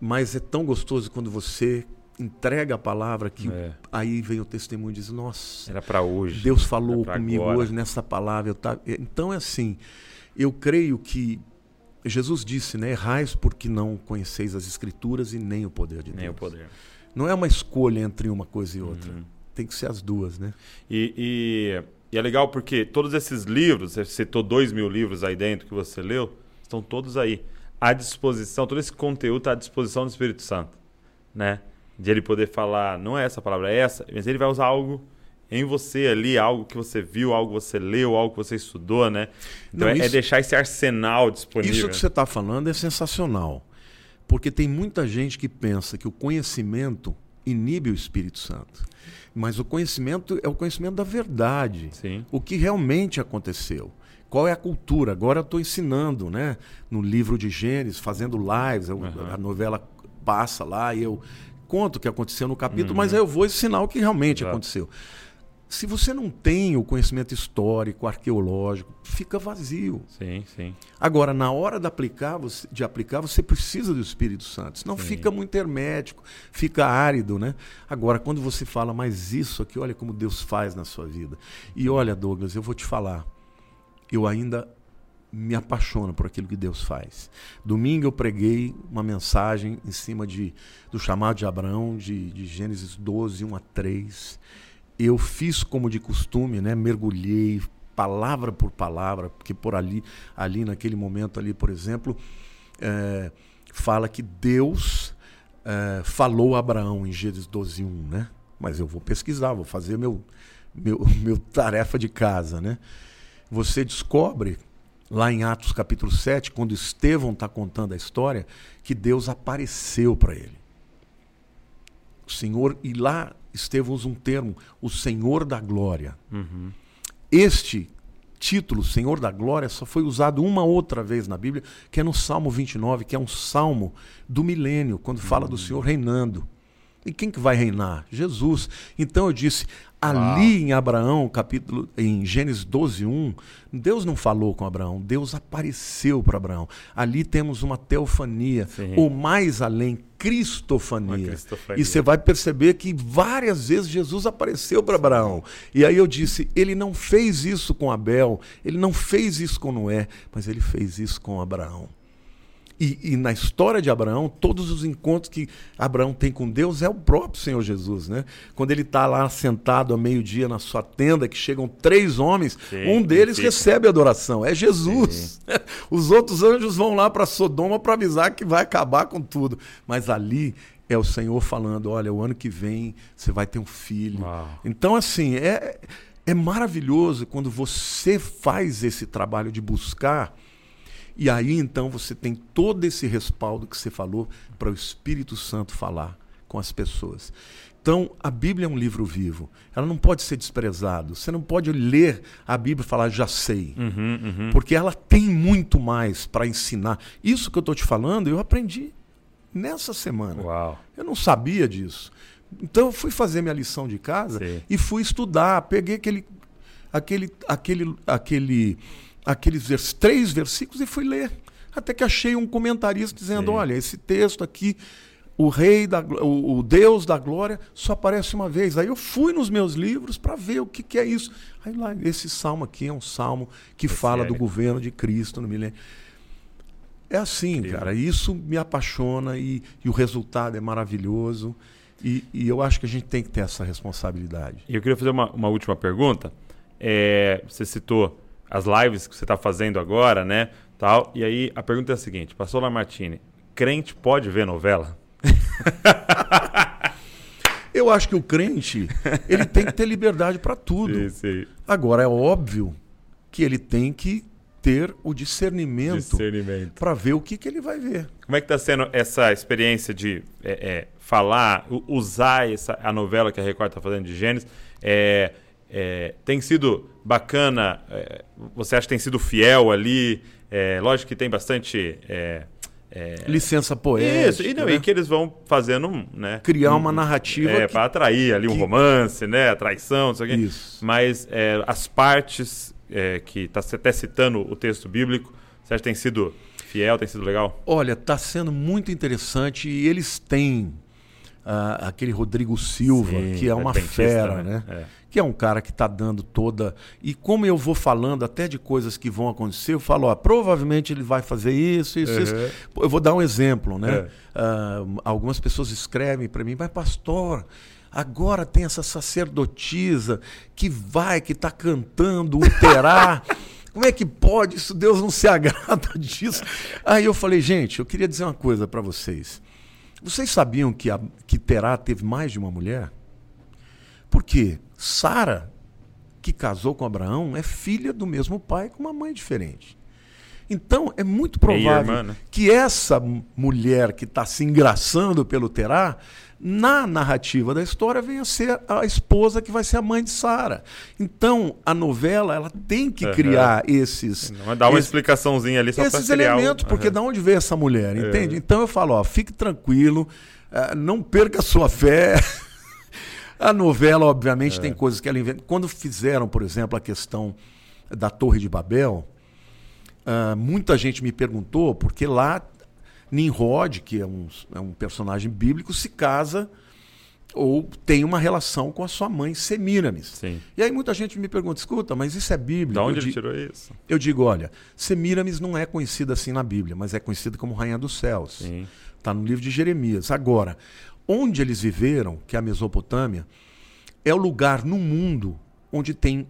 Mas é tão gostoso quando você entrega a palavra que é. aí vem o testemunho e diz: Nossa, era para hoje. Deus falou comigo agora. hoje nessa palavra. Eu tá... Então é assim, eu creio que Jesus disse, né? Errais porque não conheceis as Escrituras e nem o poder de Deus. Nem o poder. Não é uma escolha entre uma coisa e outra. Uhum. Tem que ser as duas, né? E, e, e, é legal porque todos esses livros, você citou dois mil livros aí dentro que você leu, estão todos aí à disposição, todo esse conteúdo está à disposição do Espírito Santo, né? De ele poder falar, não é essa palavra, é essa, mas ele vai usar algo em você ali, algo que você viu, algo que você leu, algo que você estudou, né? Então não, é, é isso, é deixar esse arsenal disponível. Isso que você está falando é sensacional. Porque tem muita gente que pensa que o conhecimento inibe o Espírito Santo. Mas o conhecimento é o conhecimento da verdade. Sim. O que realmente aconteceu. Qual é a cultura? Agora eu estou ensinando, né? No livro de Gênesis, fazendo lives, eu, uhum. a novela passa lá e eu conto o que aconteceu no capítulo, uhum. mas aí eu vou ensinar o que realmente Exato. aconteceu. Se você não tem o conhecimento histórico, arqueológico, fica vazio. Sim, sim. Agora, na hora de aplicar, você, de aplicar, você precisa do Espírito Santo. Senão sim. fica muito hermético, fica árido, né? Agora, quando você fala, mas isso aqui, olha como Deus faz na sua vida. E olha, Douglas, eu vou te falar. Eu ainda me apaixono por aquilo que Deus faz. Domingo eu preguei uma mensagem em cima de, do chamado de Abraão, de, de Gênesis 12, 1 a 3 eu fiz como de costume, né? Mergulhei palavra por palavra, porque por ali, ali naquele momento ali, por exemplo, é, fala que Deus é, falou a Abraão em Gênesis 12, 1, né? Mas eu vou pesquisar, vou fazer meu, meu, <laughs> meu tarefa de casa, né? Você descobre lá em Atos capítulo 7, quando Estevão está contando a história, que Deus apareceu para ele. O Senhor, e lá Estevão usa um termo, o Senhor da Glória. Uhum. Este título, Senhor da Glória, só foi usado uma outra vez na Bíblia, que é no Salmo 29, que é um salmo do milênio, quando fala do Senhor reinando. E quem que vai reinar? Jesus. Então eu disse, ali em Abraão, capítulo em Gênesis 12, 1, Deus não falou com Abraão, Deus apareceu para Abraão. Ali temos uma teofania, Sim. ou mais além, cristofania. E você vai perceber que várias vezes Jesus apareceu para Abraão. E aí eu disse, ele não fez isso com Abel, ele não fez isso com Noé, mas ele fez isso com Abraão. E, e, na história de Abraão, todos os encontros que Abraão tem com Deus é o próprio Senhor Jesus, né? Quando ele está lá sentado a meio-dia na sua tenda, que chegam três homens, Sim, um deles recebe adoração, é Jesus. <laughs> Os outros anjos vão lá para Sodoma para avisar que vai acabar com tudo. Mas ali é o Senhor falando: olha, o ano que vem você vai ter um filho. Uau. Então, assim, é, é maravilhoso quando você faz esse trabalho de buscar e aí então você tem todo esse respaldo que você falou para o Espírito Santo falar com as pessoas. Então, a Bíblia é um livro vivo. Ela não pode ser desprezado. Você não pode ler a Bíblia e falar, já sei. Uhum, uhum. Porque ela tem muito mais para ensinar. Isso que eu estou te falando, eu aprendi nessa semana. Uau. Eu não sabia disso. Então, eu fui fazer minha lição de casa Sim. e fui estudar. Peguei aquele, aquele, aquele, aquele aqueles vers três versículos e fui ler. Até que achei um comentarista dizendo: Sim. olha, esse texto aqui, o rei da o, o, Deus da glória, só aparece uma vez. Aí eu fui nos meus livros para ver o que, que é isso. Aí lá, esse salmo aqui é um salmo que é fala sério? do governo de Cristo no milênio. É assim, Incrível. cara. Isso me apaixona e, e o resultado é maravilhoso. E, e, eu acho que a gente tem que ter essa responsabilidade. E eu queria fazer uma, uma última pergunta. É, você citou as lives que você está fazendo agora, né? Tal. E aí a pergunta é a seguinte: Pastor Lamartine, crente pode ver novela? <laughs> Eu acho que o crente ele tem que ter liberdade para tudo. Sim, sim. Agora é óbvio que ele tem que ter o discernimento, discernimento. para ver o que, que ele vai ver. Como é que está sendo essa experiência de é, é, falar, usar essa, a novela que a Record está fazendo de Gênesis? É, é, tem sido bacana? É, você acha que tem sido fiel ali? É, lógico que tem bastante. É, é, Licença poética. Isso, e, não, né? e que eles vão fazendo. Né, Criar uma narrativa. É, que... para atrair ali um romance, né? A traição, não sei o quê. Isso. Mas é, as partes que está até citando o texto bíblico, você acha que tem sido fiel, tem sido legal? Olha, está sendo muito interessante e eles têm uh, aquele Rodrigo Silva, Sim, que é uma fera, né? É. Que é um cara que está dando toda. E como eu vou falando até de coisas que vão acontecer, eu falo, ó, provavelmente ele vai fazer isso, isso, Uhum. isso. Eu vou dar um exemplo, né? É. Ah, algumas pessoas escrevem para mim, mas pastor, agora tem essa sacerdotisa que vai, que está cantando o terá. <laughs> Como é que pode isso? Deus não se <laughs> agrada disso. Aí eu falei, gente, eu queria dizer uma coisa para vocês. Vocês sabiam que, a, que Terá teve mais de uma mulher? Porque Sara, que casou com Abraão, é filha do mesmo pai com uma mãe diferente. Então é muito provável irmã, né? que essa mulher que está se engraçando pelo Terá, na narrativa da história, venha ser a esposa que vai ser a mãe de Sara. Então a novela ela tem que Aham. criar esses Não, Dá uma esses- explicação,zinha ali só esses o- elementos, porque Aham. da onde veio essa mulher, É. entende? Então eu falo, ó, fique tranquilo, eh, não perca a sua fé. <laughs> a novela, obviamente, É. tem coisas que ela inventa. Quando fizeram, por exemplo, a questão da Torre de Babel, ah, muita gente me perguntou, porque lá Nimrod, que é um, é um personagem bíblico, se casa ou tem uma relação com a sua mãe Semíramis. Sim. E aí muita gente me pergunta, escuta, mas isso é bíblico? Da onde Eu ele tirou isso? eu digo, olha, Semíramis não é conhecida assim na Bíblia, mas é conhecida como Rainha dos Céus. Está no livro de Jeremias. Agora, onde eles viveram, que é a Mesopotâmia, é o lugar no mundo onde tem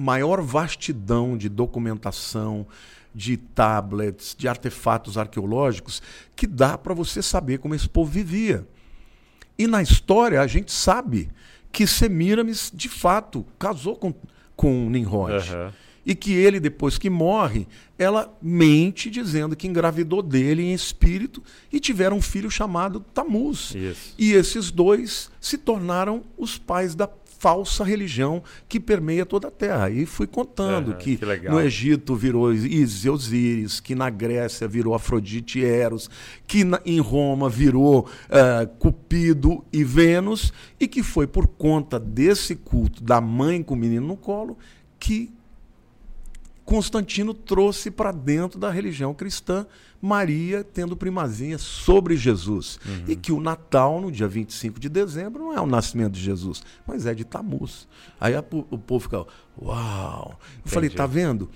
maior vastidão de documentação, de tablets, de artefatos arqueológicos, que dá para você saber como esse povo vivia. E na história a gente sabe que Semíramis, de fato, casou com, com Nimrod. Aham. E que ele, depois que morre, ela mente dizendo que engravidou dele em espírito e tiveram um filho chamado Tamuz. Isso. E esses dois se tornaram os pais da falsa religião que permeia toda a terra. E fui contando Aham, que, que no Egito virou Isis e Osíris, que na Grécia virou Afrodite e Eros, que na- em Roma virou eh, Cupido e Vênus, e que foi por conta desse culto da mãe com o menino no colo que Constantino trouxe para dentro da religião cristã Maria tendo primazia sobre Jesus. E que o Natal, no dia 25 de dezembro, não é o nascimento de Jesus, mas é de Tamuz. Aí a o povo fica, uau! Eu falei, tá vendo?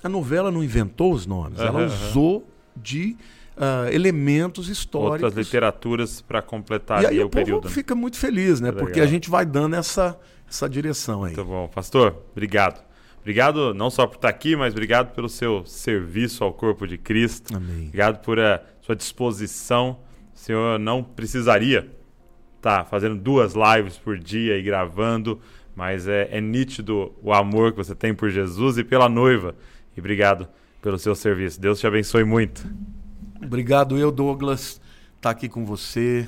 A novela não inventou os nomes, ela Aham, aham. usou de ah, elementos históricos. Outras literaturas para completar e aí o o povo período. fica muito feliz, né? Que Porque legal. a gente vai dando essa, essa direção aí. Muito bom. Pastor, obrigado. Obrigado não só por estar aqui, mas obrigado pelo seu serviço ao corpo de Cristo. Amém. Obrigado por a sua disposição. O senhor não precisaria estar fazendo duas lives por dia e gravando, mas é, é nítido o amor que você tem por Jesus e pela noiva. E obrigado pelo seu serviço. Deus te abençoe muito. Obrigado, eu, Douglas, estar aqui com você.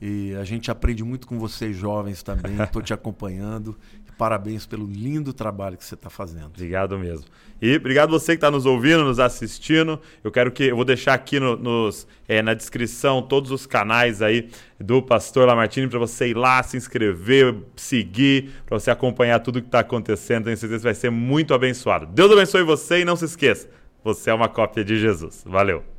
E a gente aprende muito com vocês, jovens, também. Estou te <laughs> acompanhando. Parabéns pelo lindo trabalho que você está fazendo. Obrigado mesmo. E obrigado você que está nos ouvindo, nos assistindo. Eu quero que eu vou deixar aqui no- nos, eh, na descrição todos os canais aí do Pastor Lamartine para você ir lá, se inscrever, seguir, para você acompanhar tudo que está acontecendo. Tenho certeza que vai ser muito abençoado. Deus abençoe você e não se esqueça, você é uma cópia de Jesus. Valeu.